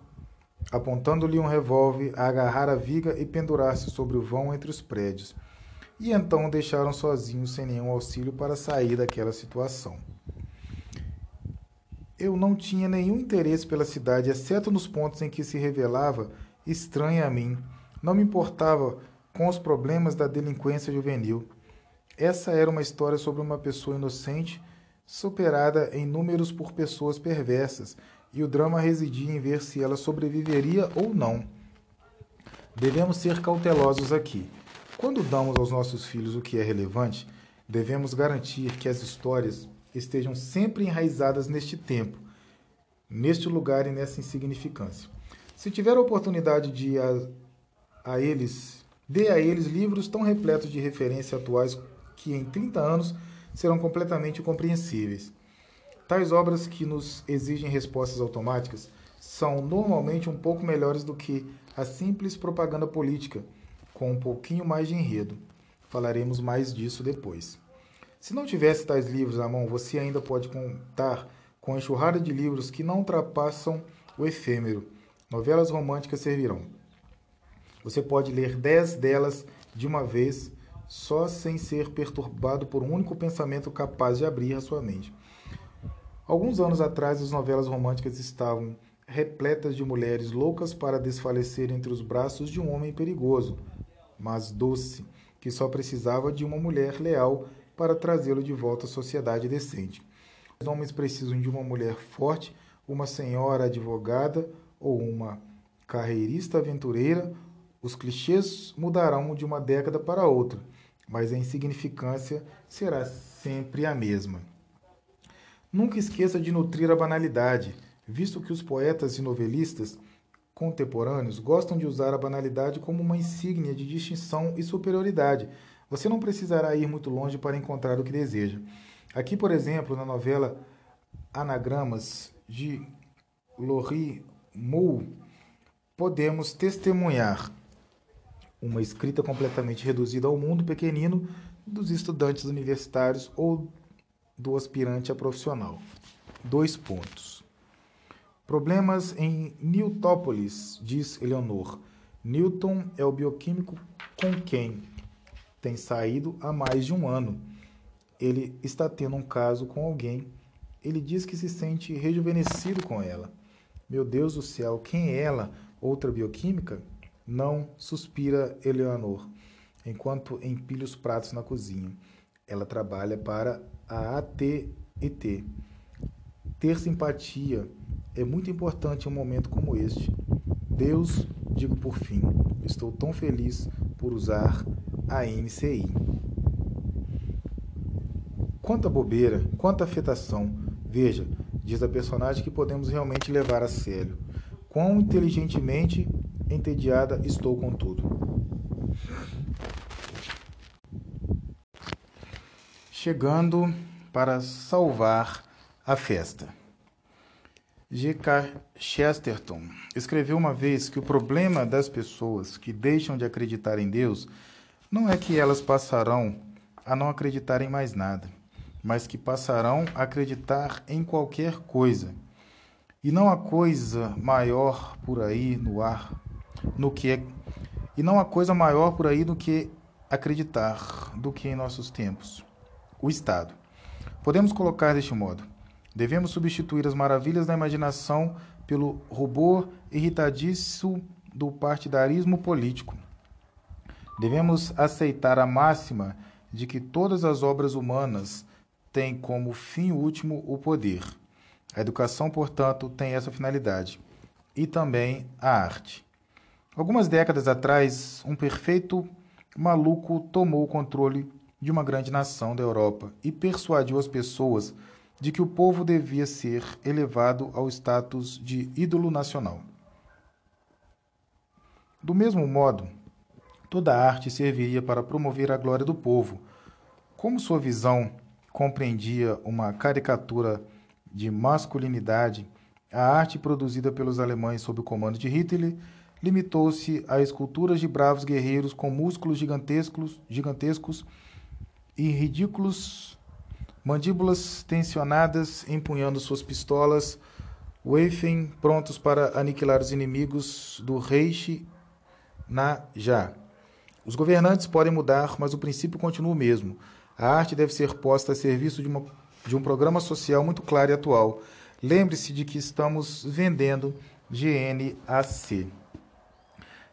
Speaker 1: apontando-lhe um revólver, a agarrar a viga e pendurar-se sobre o vão entre os prédios. E então o deixaram sozinho, sem nenhum auxílio para sair daquela situação. Eu não tinha nenhum interesse pela cidade, exceto nos pontos em que se revelava estranha a mim. Não me importava com os problemas da delinquência juvenil. Essa era uma história sobre uma pessoa inocente superada em números por pessoas perversas e o drama residia em ver se ela sobreviveria ou não. Devemos ser cautelosos aqui. Quando damos aos nossos filhos o que é relevante, devemos garantir que as histórias estejam sempre enraizadas neste tempo, neste lugar e nessa insignificância. Se tiver a oportunidade de a, eles, dê a eles livros tão repletos de referências atuais que em 30 anos serão completamente compreensíveis. Tais obras que nos exigem respostas automáticas são normalmente um pouco melhores do que a simples propaganda política, com um pouquinho mais de enredo. Falaremos mais disso depois. Se não tivesse tais livros à mão, você ainda pode contar com a enxurrada de livros que não ultrapassam o efêmero. Novelas românticas servirão. Você pode ler dez delas de uma vez, só sem ser perturbado por um único pensamento capaz de abrir a sua mente. Alguns anos atrás, as novelas românticas estavam repletas de mulheres loucas para desfalecer entre os braços de um homem perigoso, mas doce, que só precisava de uma mulher leal para trazê-lo de volta à sociedade decente. Os homens precisam de uma mulher forte, uma senhora advogada ou uma carreirista aventureira. Os clichês mudarão de uma década para outra, mas a insignificância será sempre a mesma. Nunca esqueça de nutrir a banalidade, visto que os poetas e novelistas contemporâneos gostam de usar a banalidade como uma insígnia de distinção e superioridade. Você não precisará ir muito longe para encontrar o que deseja. Aqui, por exemplo, na novela Anagramas de Laurie Moore, podemos testemunhar uma escrita completamente reduzida ao mundo pequenino dos estudantes universitários ou do aspirante a profissional. Dois pontos. Problemas em Newtópolis, diz Eleonor. Newton é o bioquímico com quem tem saído há mais de um ano. Ele está tendo um caso com alguém. Ele diz que se sente rejuvenescido com ela. Meu Deus do céu, quem é ela? Outra bioquímica? Não, suspira Eleanor, enquanto empilha os pratos na cozinha. Ela trabalha para a AT&T. Ter simpatia é muito importante em um momento como este. Deus, digo por fim, estou tão feliz por usar a NCI. Quanta bobeira, quanta afetação. Veja, diz a personagem que podemos realmente levar a sério. Quão inteligentemente entediada estou com tudo. Chegando para salvar a festa. G.K. Chesterton escreveu uma vez que o problema das pessoas que deixam de acreditar em Deus não é que elas passarão a não acreditar em mais nada, mas que passarão a acreditar em qualquer coisa. E não há coisa maior por aí no ar, no que é, e não há coisa maior por aí do que acreditar do que em nossos tempos. O Estado. Podemos colocar deste modo: devemos substituir as maravilhas da imaginação pelo rubor irritadiço do partidarismo político. Devemos aceitar a máxima de que todas as obras humanas têm como fim último o poder. A educação, portanto, tem essa finalidade. E também a arte. Algumas décadas atrás, um perfeito maluco tomou o controle de uma grande nação da Europa e persuadiu as pessoas de que o povo devia ser elevado ao status de ídolo nacional. Do mesmo modo, toda arte serviria para promover a glória do povo. Como sua visão compreendia uma caricatura de masculinidade, a arte produzida pelos alemães sob o comando de Hitler limitou-se a esculturas de bravos guerreiros com músculos gigantescos, gigantescos e ridículos, mandíbulas tensionadas, empunhando suas pistolas, Waffen prontos para aniquilar os inimigos do Reich na já. Os governantes podem mudar, mas o princípio continua o mesmo. A arte deve ser posta a serviço de, uma, de um programa social muito claro e atual. Lembre-se de que estamos vendendo GNAC.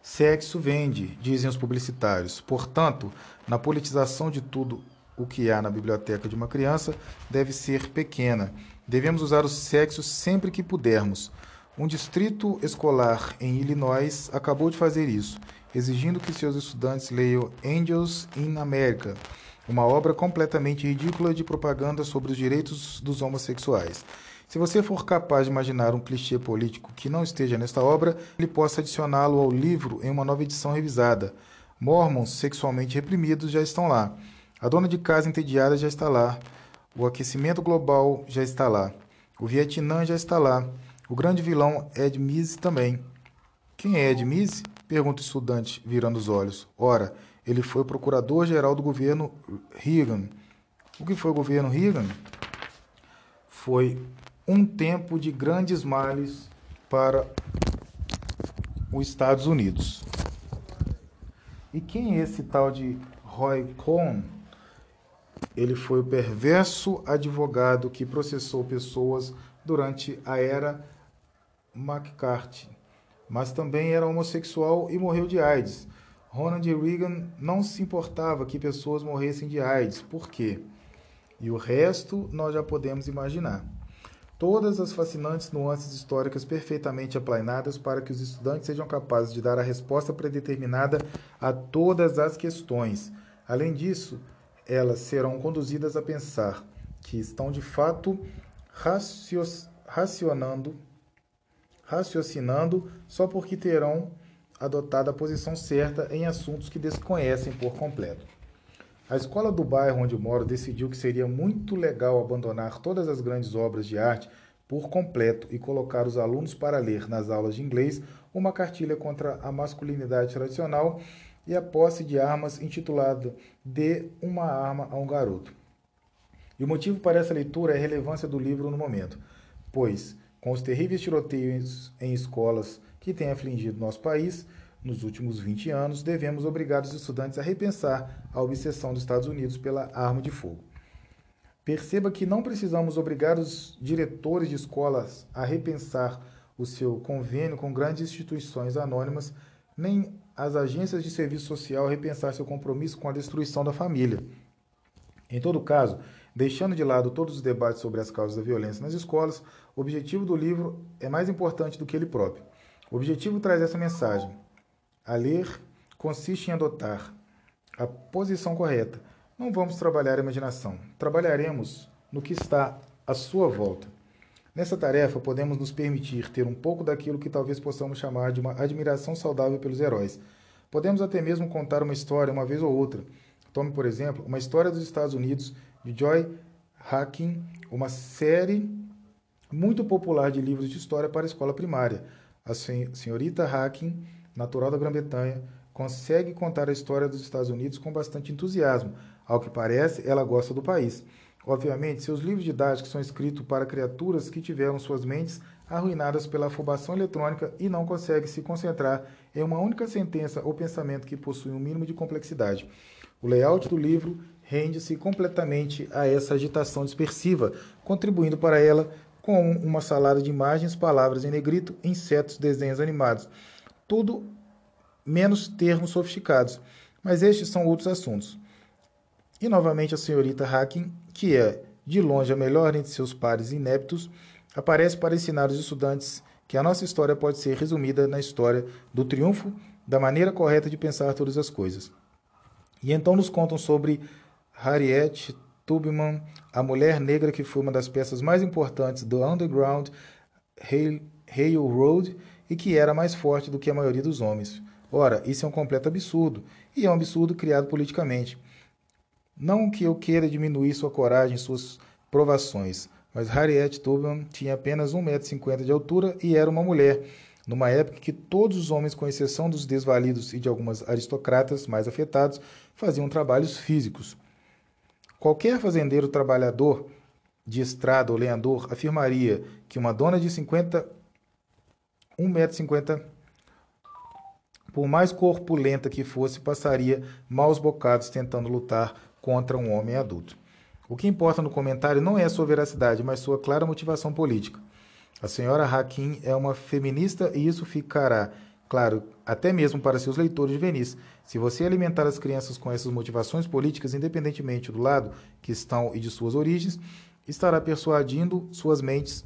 Speaker 1: Sexo vende, dizem os publicitários. Portanto, na politização de tudo o que há na biblioteca de uma criança deve ser pequena. Devemos usar o sexo sempre que pudermos. Um distrito escolar em Illinois acabou de fazer isso exigindo que seus estudantes leiam Angels in America, uma obra completamente ridícula de propaganda sobre os direitos dos homossexuais. Se você for capaz de imaginar um clichê político que não esteja nesta obra, ele possa adicioná-lo ao livro em uma nova edição revisada. Mormons sexualmente reprimidos já estão lá. A dona de casa entediada já está lá. O aquecimento global já está lá. O Vietnã já está lá. O grande vilão Ed Mise também. Quem é Ed Mise? Pergunta o estudante, virando os olhos. Ora, ele foi procurador-geral do governo Reagan. O que foi o governo Reagan? Foi um tempo de grandes males para os Estados Unidos. E quem é esse tal de Roy Cohn? Ele foi o perverso advogado que processou pessoas durante a era McCarthy, mas também era homossexual e morreu de AIDS. Ronald Reagan não se importava que pessoas morressem de AIDS. Por quê? E o resto nós já podemos imaginar. Todas as fascinantes nuances históricas perfeitamente aplainadas para que os estudantes sejam capazes de dar a resposta predeterminada a todas as questões. Além disso, elas serão conduzidas a pensar que estão de fato racionando, raciocinando só porque terão adotado a posição certa em assuntos que desconhecem por completo. A escola do bairro onde moro decidiu que seria muito legal abandonar todas as grandes obras de arte por completo e colocar os alunos para ler nas aulas de inglês uma cartilha contra a masculinidade tradicional e a posse de armas intitulada Dê uma arma a um garoto. E o motivo para essa leitura é a relevância do livro no momento, pois, com os terríveis tiroteios em escolas que têm afligido nosso país nos últimos 20 anos, devemos obrigar os estudantes a repensar a obsessão dos Estados Unidos pela arma de fogo. Perceba que não precisamos obrigar os diretores de escolas a repensar o seu convênio com grandes instituições anônimas, nem as agências de serviço social a repensar seu compromisso com a destruição da família. Em todo caso, deixando de lado todos os debates sobre as causas da violência nas escolas, o objetivo do livro é mais importante do que ele próprio. O objetivo traz essa mensagem. A ler consiste em adotar a posição correta. Não vamos trabalhar a imaginação, trabalharemos no que está à sua volta. Nessa tarefa, podemos nos permitir ter um pouco daquilo que talvez possamos chamar de uma admiração saudável pelos heróis. Podemos até mesmo contar uma história uma vez ou outra. Tome, por exemplo, uma história dos Estados Unidos de Joy Hacking, uma série muito popular de livros de história para a escola primária. A senhorita Hacking, natural da Grã-Bretanha, consegue contar a história dos Estados Unidos com bastante entusiasmo. Ao que parece, ela gosta do país. Obviamente, seus livros didáticos são escritos para criaturas que tiveram suas mentes arruinadas pela afobação eletrônica e não conseguem se concentrar em uma única sentença ou pensamento que possui um mínimo de complexidade. O layout do livro rende-se completamente a essa agitação dispersiva, contribuindo para ela com uma salada de imagens, palavras em negrito, insetos, desenhos animados. Tudo menos termos sofisticados. Mas estes são outros assuntos. E novamente a senhorita Hacking, que é de longe a melhor entre seus pares ineptos, aparece para ensinar os estudantes que a nossa história pode ser resumida na história do triunfo da maneira correta de pensar todas as coisas. E então nos contam sobre Harriet Tubman, a mulher negra que foi uma das peças mais importantes do Underground Railroad e que era mais forte do que a maioria dos homens. Ora, isso é um completo absurdo, e é um absurdo criado politicamente. Não que eu queira diminuir sua coragem, suas provações, mas Harriet Tubman tinha apenas 1,50m de altura e era uma mulher, numa época que todos os homens, com exceção dos desvalidos e de algumas aristocratas mais afetados, faziam trabalhos físicos. Qualquer fazendeiro trabalhador de estrada ou lenhador afirmaria que uma dona de 50 1,50m por mais corpulenta que fosse, passaria maus bocados tentando lutar contra um homem adulto. O que importa no comentário não é sua veracidade, mas sua clara motivação política. A senhora Hakim é uma feminista e isso ficará claro até mesmo para seus leitores juvenis. Se você alimentar as crianças com essas motivações políticas, independentemente do lado que estão e de suas origens, estará persuadindo suas mentes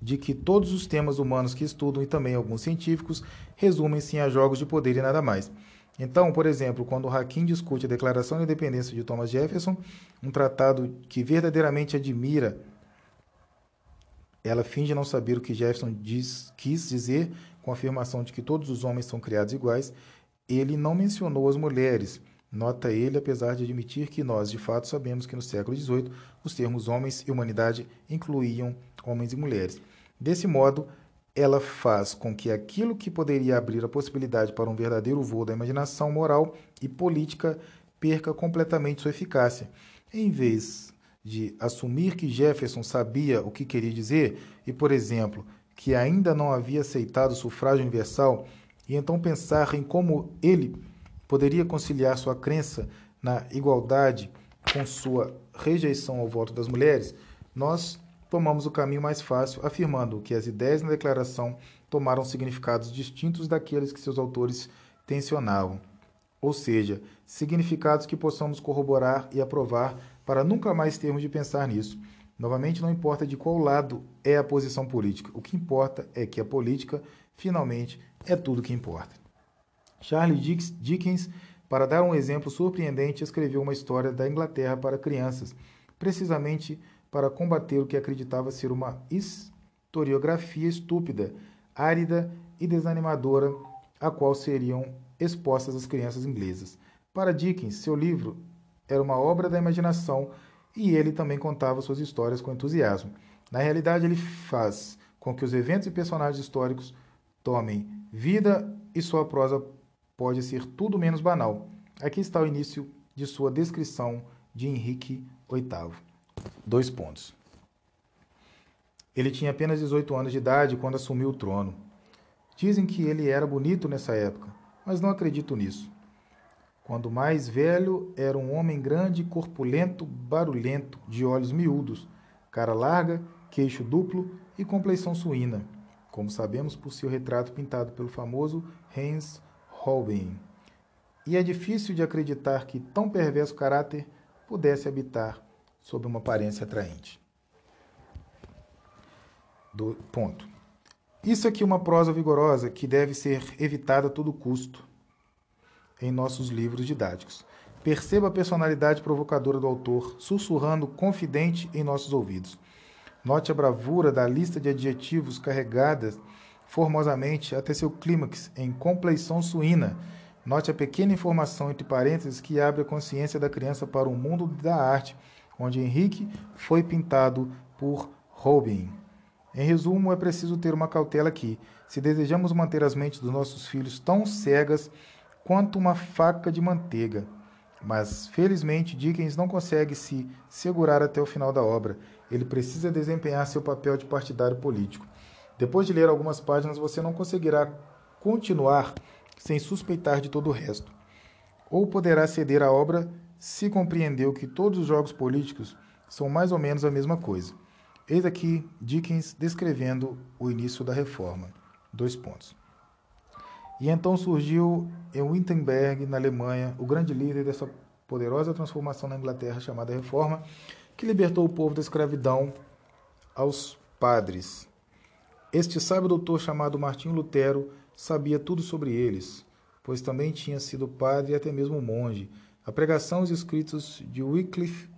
Speaker 1: de que todos os temas humanos que estudam e também alguns científicos resumem-se a jogos de poder e nada mais. Então, por exemplo, quando Hakim discute a Declaração de Independência de Thomas Jefferson, um tratado que verdadeiramente admira, ela finge não saber o que Jefferson diz, quis dizer com a afirmação de que todos os homens são criados iguais. Ele não mencionou as mulheres. Nota ele, apesar de admitir que nós, de fato, sabemos que no século XVIII os termos homens e humanidade incluíam homens e mulheres. Desse modo, ela faz com que aquilo que poderia abrir a possibilidade para um verdadeiro voo da imaginação moral e política perca completamente sua eficácia. Em vez de assumir que Jefferson sabia o que queria dizer e, por exemplo, que ainda não havia aceitado o sufrágio universal, e então pensar em como ele poderia conciliar sua crença na igualdade com sua rejeição ao voto das mulheres, nós tomamos o caminho mais fácil, afirmando que as ideias na declaração tomaram significados distintos daqueles que seus autores tensionavam, ou seja, significados que possamos corroborar e aprovar para nunca mais termos de pensar nisso. Novamente, não importa de qual lado é a posição política, o que importa é que a política, finalmente, é tudo que importa. Charles Dickens, para dar um exemplo surpreendente, escreveu uma história da Inglaterra para crianças, precisamente para combater o que acreditava ser uma historiografia estúpida, árida e desanimadora, a qual seriam expostas as crianças inglesas. Para Dickens, seu livro era uma obra da imaginação e ele também contava suas histórias com entusiasmo. Na realidade, ele faz com que os eventos e personagens históricos tomem vida e sua prosa pode ser tudo menos banal. Aqui está o início de sua descrição de Henrique VIII. Dois pontos. Ele tinha apenas 18 anos de idade quando assumiu o trono. Dizem que ele era bonito nessa época, mas não acredito nisso. Quando mais velho, era um homem grande, corpulento, barulhento, de olhos miúdos, cara larga, queixo duplo e compleição suína, como sabemos por seu retrato pintado pelo famoso Hans Holbein. E é difícil de acreditar que tão perverso caráter pudesse habitar sob uma aparência atraente. Do ponto. Isso aqui é uma prosa vigorosa que deve ser evitada a todo custo em nossos livros didáticos. Perceba a personalidade provocadora do autor, sussurrando confidente em nossos ouvidos. Note a bravura da lista de adjetivos carregadas formosamente até seu clímax em compleição suína. Note a pequena informação entre parênteses que abre a consciência da criança para o mundo da arte onde Henrique foi pintado por Robin. Em resumo, é preciso ter uma cautela aqui. Se desejamos manter as mentes dos nossos filhos tão cegas quanto uma faca de manteiga. Mas, felizmente, Dickens não consegue se segurar até o final da obra. Ele precisa desempenhar seu papel de partidário político. Depois de ler algumas páginas, você não conseguirá continuar sem suspeitar de todo o resto. Ou poderá ceder à obra se compreendeu que todos os jogos políticos são mais ou menos a mesma coisa. Eis aqui Dickens descrevendo o início da reforma. Dois pontos. E então surgiu em Wittenberg, na Alemanha, o grande líder dessa poderosa transformação na Inglaterra chamada Reforma, que libertou o povo da escravidão aos padres. Este sábio doutor chamado Martinho Lutero sabia tudo sobre eles, pois também tinha sido padre e até mesmo monge a pregação e os escritos de Wycliffe,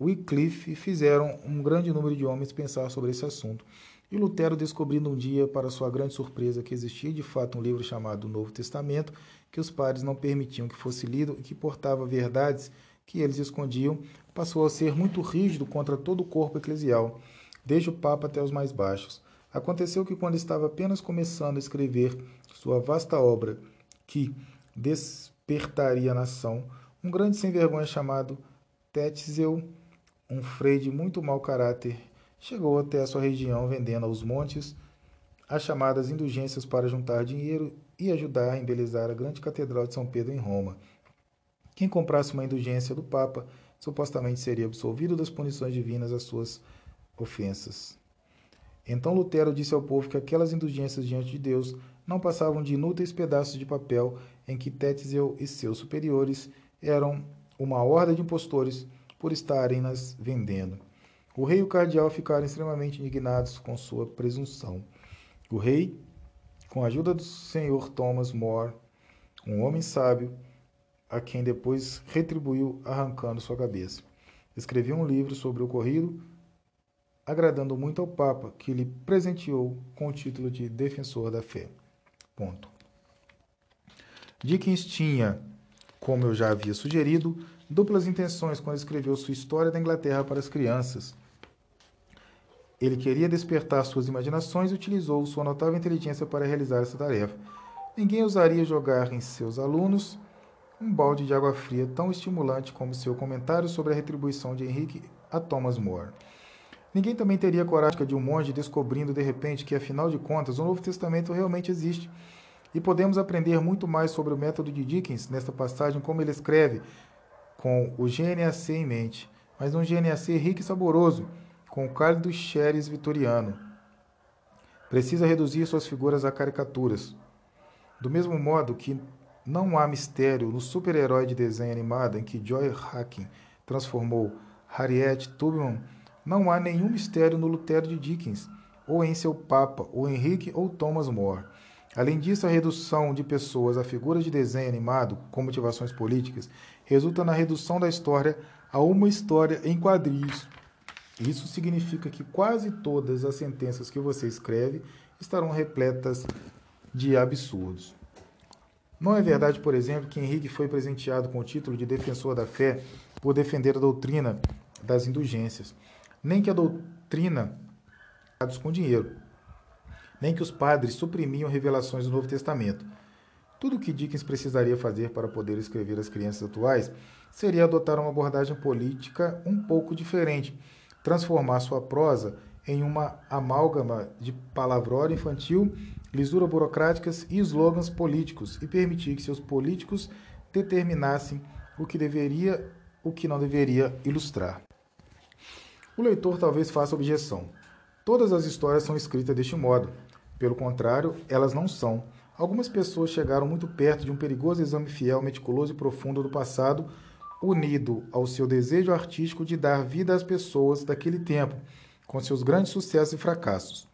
Speaker 1: Wycliffe fizeram um grande número de homens pensar sobre esse assunto. E Lutero, descobrindo um dia, para sua grande surpresa, que existia de fato um livro chamado Novo Testamento, que os padres não permitiam que fosse lido e que portava verdades que eles escondiam, passou a ser muito rígido contra todo o corpo eclesial, desde o Papa até os mais baixos. Aconteceu que, quando estava apenas começando a escrever sua vasta obra, que despertaria a nação, um grande sem-vergonha chamado Tetzel, um frei de muito mau caráter, chegou até a sua região vendendo aos montes as chamadas indulgências para juntar dinheiro e ajudar a embelezar a grande catedral de São Pedro em Roma. Quem comprasse uma indulgência do Papa supostamente seria absolvido das punições divinas às suas ofensas. Então Lutero disse ao povo que aquelas indulgências diante de Deus não passavam de inúteis pedaços de papel em que Tetzel e seus superiores eram uma horda de impostores por estarem nas vendendo. O rei e o cardeal ficaram extremamente indignados com sua presunção. O rei, com a ajuda do senhor Thomas More, um homem sábio, a quem depois retribuiu arrancando sua cabeça, escreveu um livro sobre o ocorrido, agradando muito ao Papa, que lhe presenteou com o título de Defensor da Fé. Ponto. Dickens tinha, como eu já havia sugerido, duplas intenções quando escreveu sua História da Inglaterra para as crianças. Ele queria despertar suas imaginações e utilizou sua notável inteligência para realizar essa tarefa. Ninguém ousaria jogar em seus alunos um balde de água fria tão estimulante como seu comentário sobre a retribuição de Henrique a Thomas More. Ninguém também teria coragem de um monge descobrindo de repente que, afinal de contas, o Novo Testamento realmente existe E podemos aprender muito mais sobre o método de Dickens nesta passagem, como ele escreve, com o GNAC em mente, mas um GNAC rico e saboroso, com o cálido xeres vitoriano. Precisa reduzir suas figuras a caricaturas. Do mesmo modo que não há mistério no super-herói de desenho animado em que Joy Hacking transformou Harriet Tubman, não há nenhum mistério no Lutero de Dickens, ou em seu Papa, ou Henrique ou Thomas More. Além disso, a redução de pessoas a figuras de desenho animado com motivações políticas resulta na redução da história a uma história em quadrinhos. Isso significa que quase todas as sentenças que você escreve estarão repletas de absurdos. Não é verdade, por exemplo, que Henrique foi presenteado com o título de defensor da fé por defender a doutrina das indulgências, nem que a doutrina com dinheiro nem que os padres suprimiam revelações do Novo Testamento. Tudo o que Dickens precisaria fazer para poder escrever as crianças atuais seria adotar uma abordagem política um pouco diferente, transformar sua prosa em uma amálgama de palavrório infantil, lisura burocráticas e slogans políticos e permitir que seus políticos determinassem o que deveria, o que não deveria ilustrar. O leitor talvez faça objeção. Todas as histórias são escritas deste modo. Pelo contrário, elas não são. Algumas pessoas chegaram muito perto de um perigoso exame fiel, meticuloso e profundo do passado, unido ao seu desejo artístico de dar vida às pessoas daquele tempo, com seus grandes sucessos e fracassos.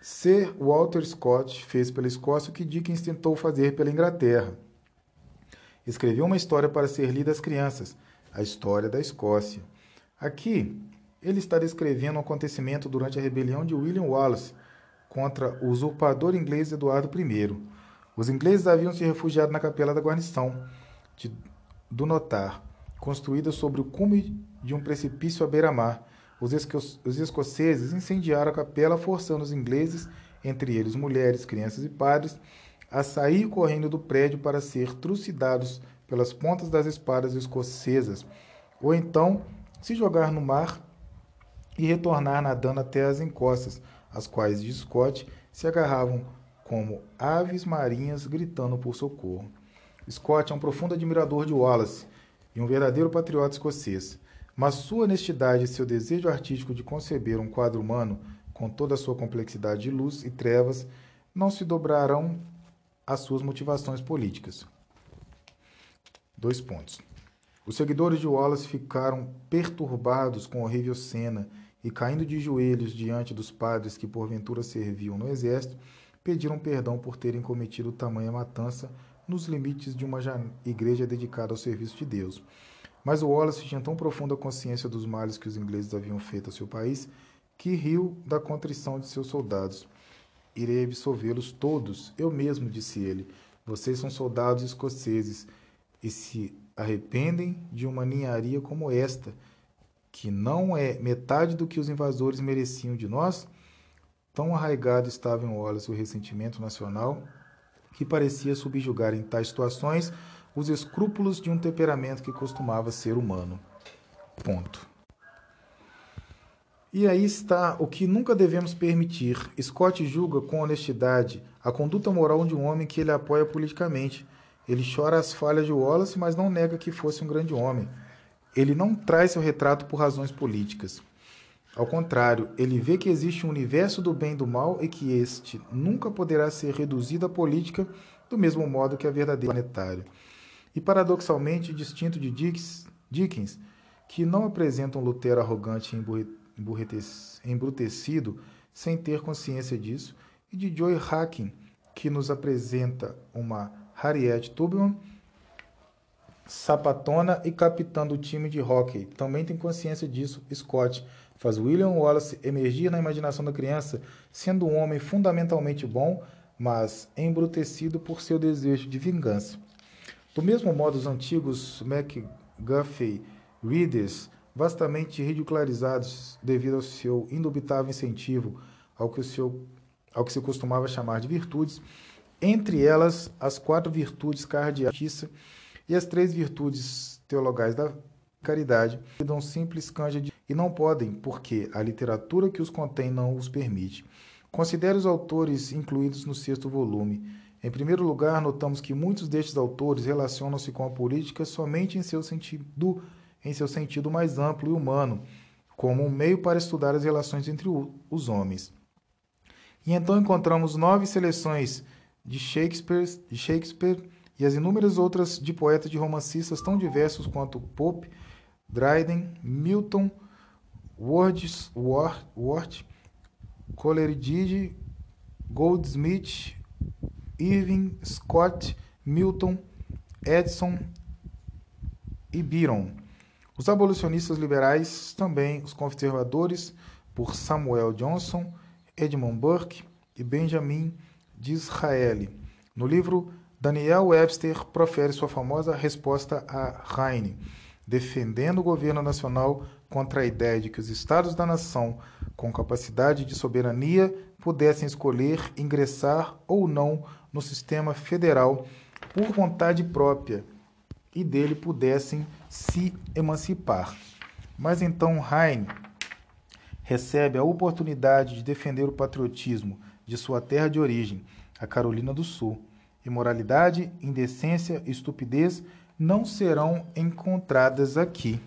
Speaker 1: Sir Walter Scott fez pela Escócia o que Dickens tentou fazer pela Inglaterra. Escreveu uma história para ser lida às crianças, a história da Escócia. Aqui, ele está descrevendo um acontecimento durante a rebelião de William Wallace, contra o usurpador inglês Eduardo I. Os ingleses haviam se refugiado na capela da guarnição de, do Notar, construída sobre o cume de um precipício à beira-mar. Os, os escoceses incendiaram a capela, forçando os ingleses, entre eles mulheres, crianças e padres, a sair correndo do prédio para ser trucidados pelas pontas das espadas escocesas, ou então se jogar no mar e retornar nadando até as encostas, as quais de Scott se agarravam como aves marinhas gritando por socorro. Scott é um profundo admirador de Wallace e um verdadeiro patriota escocês, mas sua honestidade e seu desejo artístico de conceber um quadro humano com toda a sua complexidade de luz e trevas não se dobrarão às suas motivações políticas. Dois pontos. Os seguidores de Wallace ficaram perturbados com a horrível cena e, caindo de joelhos diante dos padres que porventura serviam no exército, pediram perdão por terem cometido tamanha matança nos limites de uma igreja dedicada ao serviço de Deus. Mas Wallace tinha tão profunda consciência dos males que os ingleses haviam feito ao seu país que riu da contrição de seus soldados. Irei absolvê-los todos, eu mesmo, disse ele. Vocês são soldados escoceses e se arrependem de uma ninharia como esta que não é metade do que os invasores mereciam de nós, tão arraigado estava em Wallace o ressentimento nacional que parecia subjugar em tais situações os escrúpulos de um temperamento que costumava ser humano. Ponto. E aí está o que nunca devemos permitir. Scott julga com honestidade a conduta moral de um homem que ele apoia politicamente. Ele chora as falhas de Wallace, mas não nega que fosse um grande homem ele não traz seu retrato por razões políticas. Ao contrário, ele vê que existe um universo do bem e do mal e que este nunca poderá ser reduzido à política do mesmo modo que a verdadeira planetária. E paradoxalmente, distinto de Dickens, que não apresenta um Lutero arrogante e embrutecido sem ter consciência disso, e de Joy Hacking, que nos apresenta uma Harriet Tubman sapatona e capitã do time de hockey. Também tem consciência disso. Scott faz William Wallace emergir na imaginação da criança, sendo um homem fundamentalmente bom, mas embrutecido por seu desejo de vingança. Do mesmo modo, os antigos McGuffey Readers, vastamente ridicularizados devido ao seu indubitável incentivo ao que, o seu, ao que se costumava chamar de virtudes, entre elas as quatro virtudes cardeais e as três virtudes teologais da caridade dão simples canja de... e não podem, porque a literatura que os contém não os permite. Considere os autores incluídos no sexto volume. Em primeiro lugar, notamos que muitos destes autores relacionam-se com a política somente em seu sentido, em seu sentido mais amplo e humano, como um meio para estudar as relações entre os homens. E então encontramos nove seleções de Shakespeare, de Shakespeare e as inúmeras outras de poetas e romancistas tão diversos quanto Pope, Dryden, Milton, Wordsworth, Coleridge, Goldsmith, Irving, Scott, Milton, Edison e Byron. Os abolicionistas liberais também, os conservadores, por Samuel Johnson, Edmund Burke e Benjamin Disraeli. No livro, Daniel Webster profere sua famosa resposta a Heine, defendendo o governo nacional contra a ideia de que os estados da nação, com capacidade de soberania, pudessem escolher ingressar ou não no sistema federal por vontade própria e dele pudessem se emancipar. Mas então Heine recebe a oportunidade de defender o patriotismo de sua terra de origem, a Carolina do Sul. Imoralidade, indecência estupidez não serão encontradas aqui.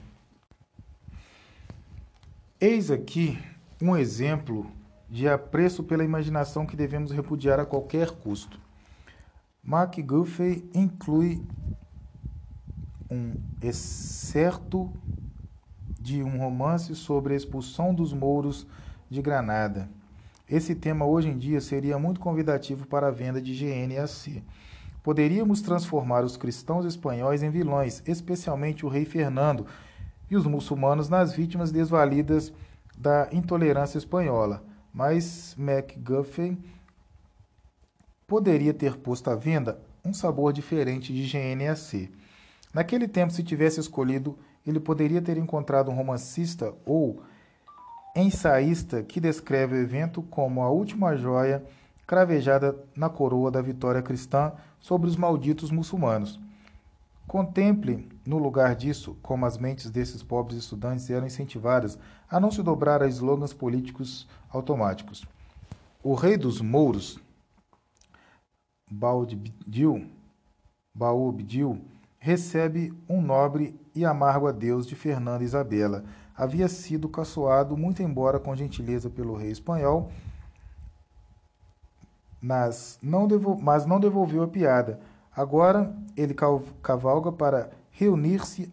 Speaker 1: Eis aqui um exemplo de apreço pela imaginação que devemos repudiar a qualquer custo. MacGuffey inclui um excerto de um romance sobre a expulsão dos mouros de Granada. Esse tema hoje em dia seria muito convidativo para a venda de GNAC. Poderíamos transformar os cristãos espanhóis em vilões, especialmente o rei Fernando, e os muçulmanos nas vítimas desvalidas da intolerância espanhola. Mas MacGuffin poderia ter posto à venda um sabor diferente de GNAC. Naquele tempo, se tivesse escolhido, ele poderia ter encontrado um romancista ou ensaísta que descreve o evento como a última joia cravejada na coroa da vitória cristã sobre os malditos muçulmanos. Contemple, no lugar disso, como as mentes desses pobres estudantes eram incentivadas a não se dobrar a slogans políticos automáticos. O rei dos mouros, Baudil, Baobdil, recebe um nobre e amargo adeus de Fernanda Isabela. Havia sido caçoado, muito embora com gentileza, pelo rei espanhol, mas não, mas não devolveu a piada Agora ele cavalga para reunir-se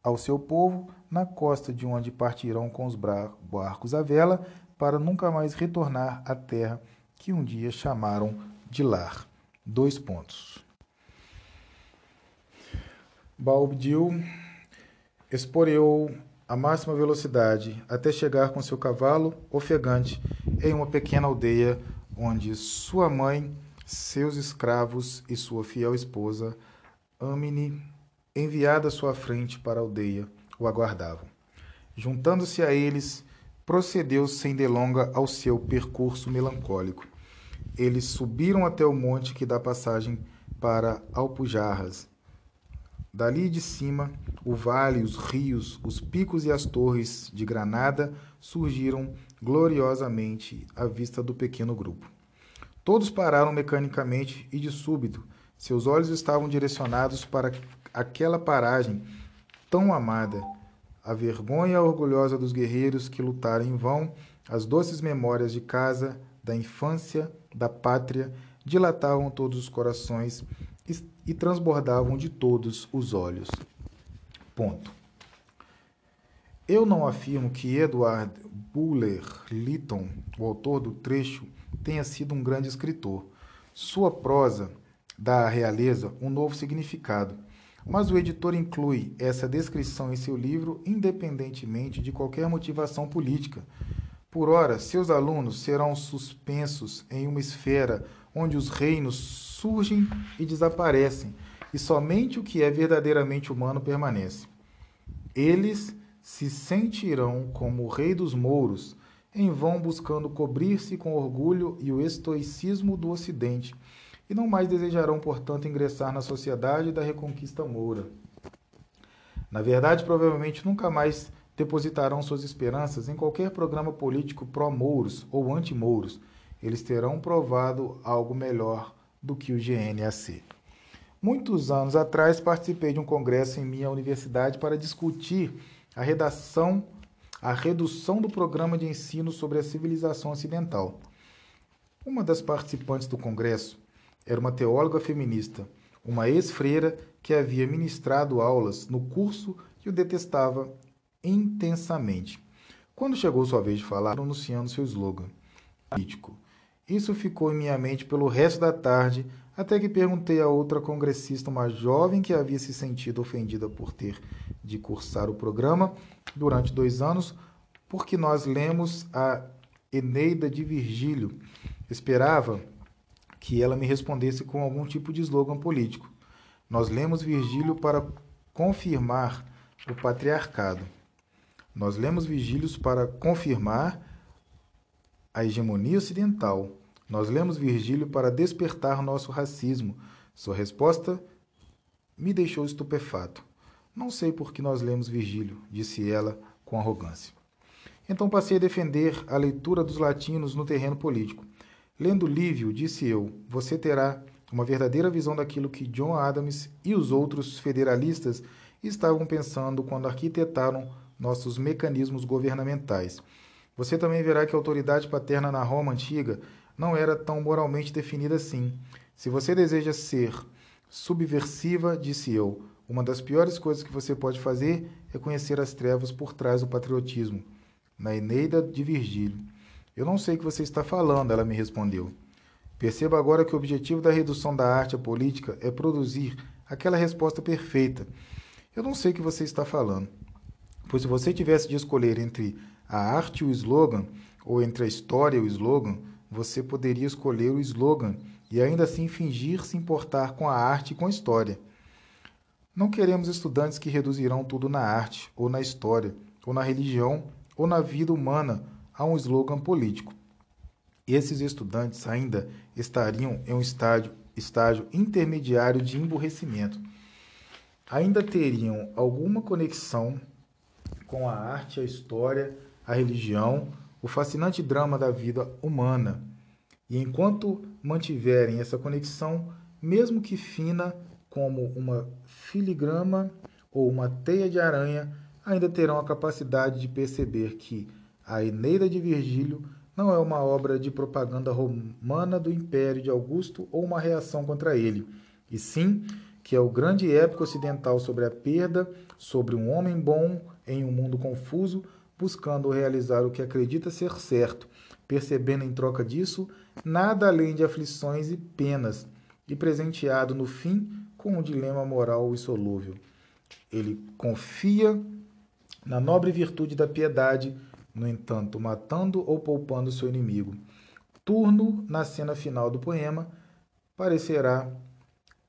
Speaker 1: ao seu povo na costa de onde partirão com os barcos à vela para nunca mais retornar à terra que um dia chamaram de lar. Dois pontos. Balbdil esporeou a máxima velocidade até chegar com seu cavalo ofegante em uma pequena aldeia onde sua mãe seus escravos e sua fiel esposa, Amine, enviada à sua frente para a aldeia, o aguardavam. Juntando-se a eles, procedeu sem delonga ao seu percurso melancólico. Eles subiram até o monte que dá passagem para Alpujarras. Dali de cima, o vale, os rios, os picos e as torres de Granada surgiram gloriosamente à vista do pequeno grupo. Todos pararam mecanicamente e, de súbito, seus olhos estavam direcionados para aquela paragem tão amada. A vergonha orgulhosa dos guerreiros que lutaram em vão, as doces memórias de casa, da infância, da pátria, dilatavam todos os corações e, transbordavam de todos os olhos. Ponto. Eu não afirmo que Edward Buller Lytton, o autor do trecho, tenha sido um grande escritor. Sua prosa dá à realeza um novo significado, mas o editor inclui essa descrição em seu livro independentemente de qualquer motivação política. Por ora, seus alunos serão suspensos em uma esfera onde os reinos surgem e desaparecem, e somente o que é verdadeiramente humano permanece. Eles se sentirão como o rei dos mouros, em vão buscando cobrir-se com orgulho e o estoicismo do Ocidente, e não mais desejarão, portanto, ingressar na sociedade da reconquista moura. Na verdade, provavelmente nunca mais depositarão suas esperanças em qualquer programa político pró-mouros ou anti-mouros. Eles terão provado algo melhor do que o GNAC. Muitos anos atrás participei de um congresso em minha universidade para discutir a redação, a redução do programa de ensino sobre a civilização ocidental. Uma das participantes do congresso era uma teóloga feminista, uma ex-freira que havia ministrado aulas no curso e o detestava intensamente. Quando chegou sua vez de falar, anunciando seu slogan político. Isso ficou em minha mente pelo resto da tarde, até que perguntei a outra congressista, uma jovem que havia se sentido ofendida por ter de cursar o programa durante dois anos, porque nós lemos a Eneida de Virgílio. Esperava que ela me respondesse com algum tipo de slogan político. Nós lemos Virgílio para confirmar o patriarcado. Nós lemos Virgílio para confirmar a hegemonia ocidental. Nós lemos Virgílio para despertar nosso racismo. Sua resposta me deixou estupefato. Não sei por que nós lemos Virgílio, disse ela com arrogância. Então passei a defender a leitura dos latinos no terreno político. Lendo Lívio, disse eu, você terá uma verdadeira visão daquilo que John Adams e os outros federalistas estavam pensando quando arquitetaram nossos mecanismos governamentais. Você também verá que a autoridade paterna na Roma antiga não era tão moralmente definida assim. Se você deseja ser subversiva, disse eu, uma das piores coisas que você pode fazer é conhecer as trevas por trás do patriotismo. Na Eneida de Virgílio. Eu não sei o que você está falando, ela me respondeu. Perceba agora que o objetivo da redução da arte à política é produzir aquela resposta perfeita. Eu não sei o que você está falando. Pois se você tivesse de escolher entre a arte e o slogan, ou entre a história e o slogan, você poderia escolher o slogan e ainda assim fingir se importar com a arte e com a história. Não queremos estudantes que reduzirão tudo na arte, ou na história, ou na religião, ou na vida humana a um slogan político. Esses estudantes ainda estariam em um estágio, estágio intermediário de emburrecimento. Ainda teriam alguma conexão com a arte, a história a religião, o fascinante drama da vida humana. E enquanto mantiverem essa conexão, mesmo que fina como uma filigrama ou uma teia de aranha, ainda terão a capacidade de perceber que a Eneida de Virgílio não é uma obra de propaganda romana do Império de Augusto ou uma reação contra ele, e sim que é o grande épico ocidental sobre a perda, sobre um homem bom em um mundo confuso, buscando realizar o que acredita ser certo, percebendo em troca disso nada além de aflições e penas, e presenteado no fim com um dilema moral insolúvel. Ele confia na nobre virtude da piedade, no entanto, matando ou poupando seu inimigo. Turno, na cena final do poema, parecerá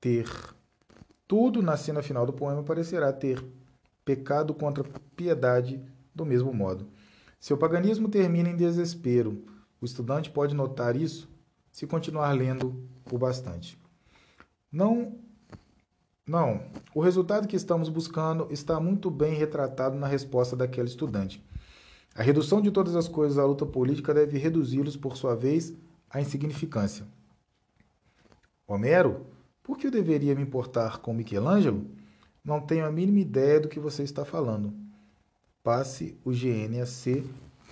Speaker 1: ter. Tudo na cena final do poema parecerá ter pecado contra piedade do mesmo modo. Seu paganismo termina em desespero. O estudante pode notar isso se continuar lendo o bastante. Não não, o resultado que estamos buscando está muito bem retratado na resposta daquele estudante. A redução de todas as coisas à luta política deve reduzi-los, por sua vez, à insignificância. Homero, por que eu deveria me importar com Michelangelo? Não tenho a mínima ideia do que você está falando. Passe o GNAC,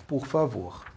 Speaker 1: por favor.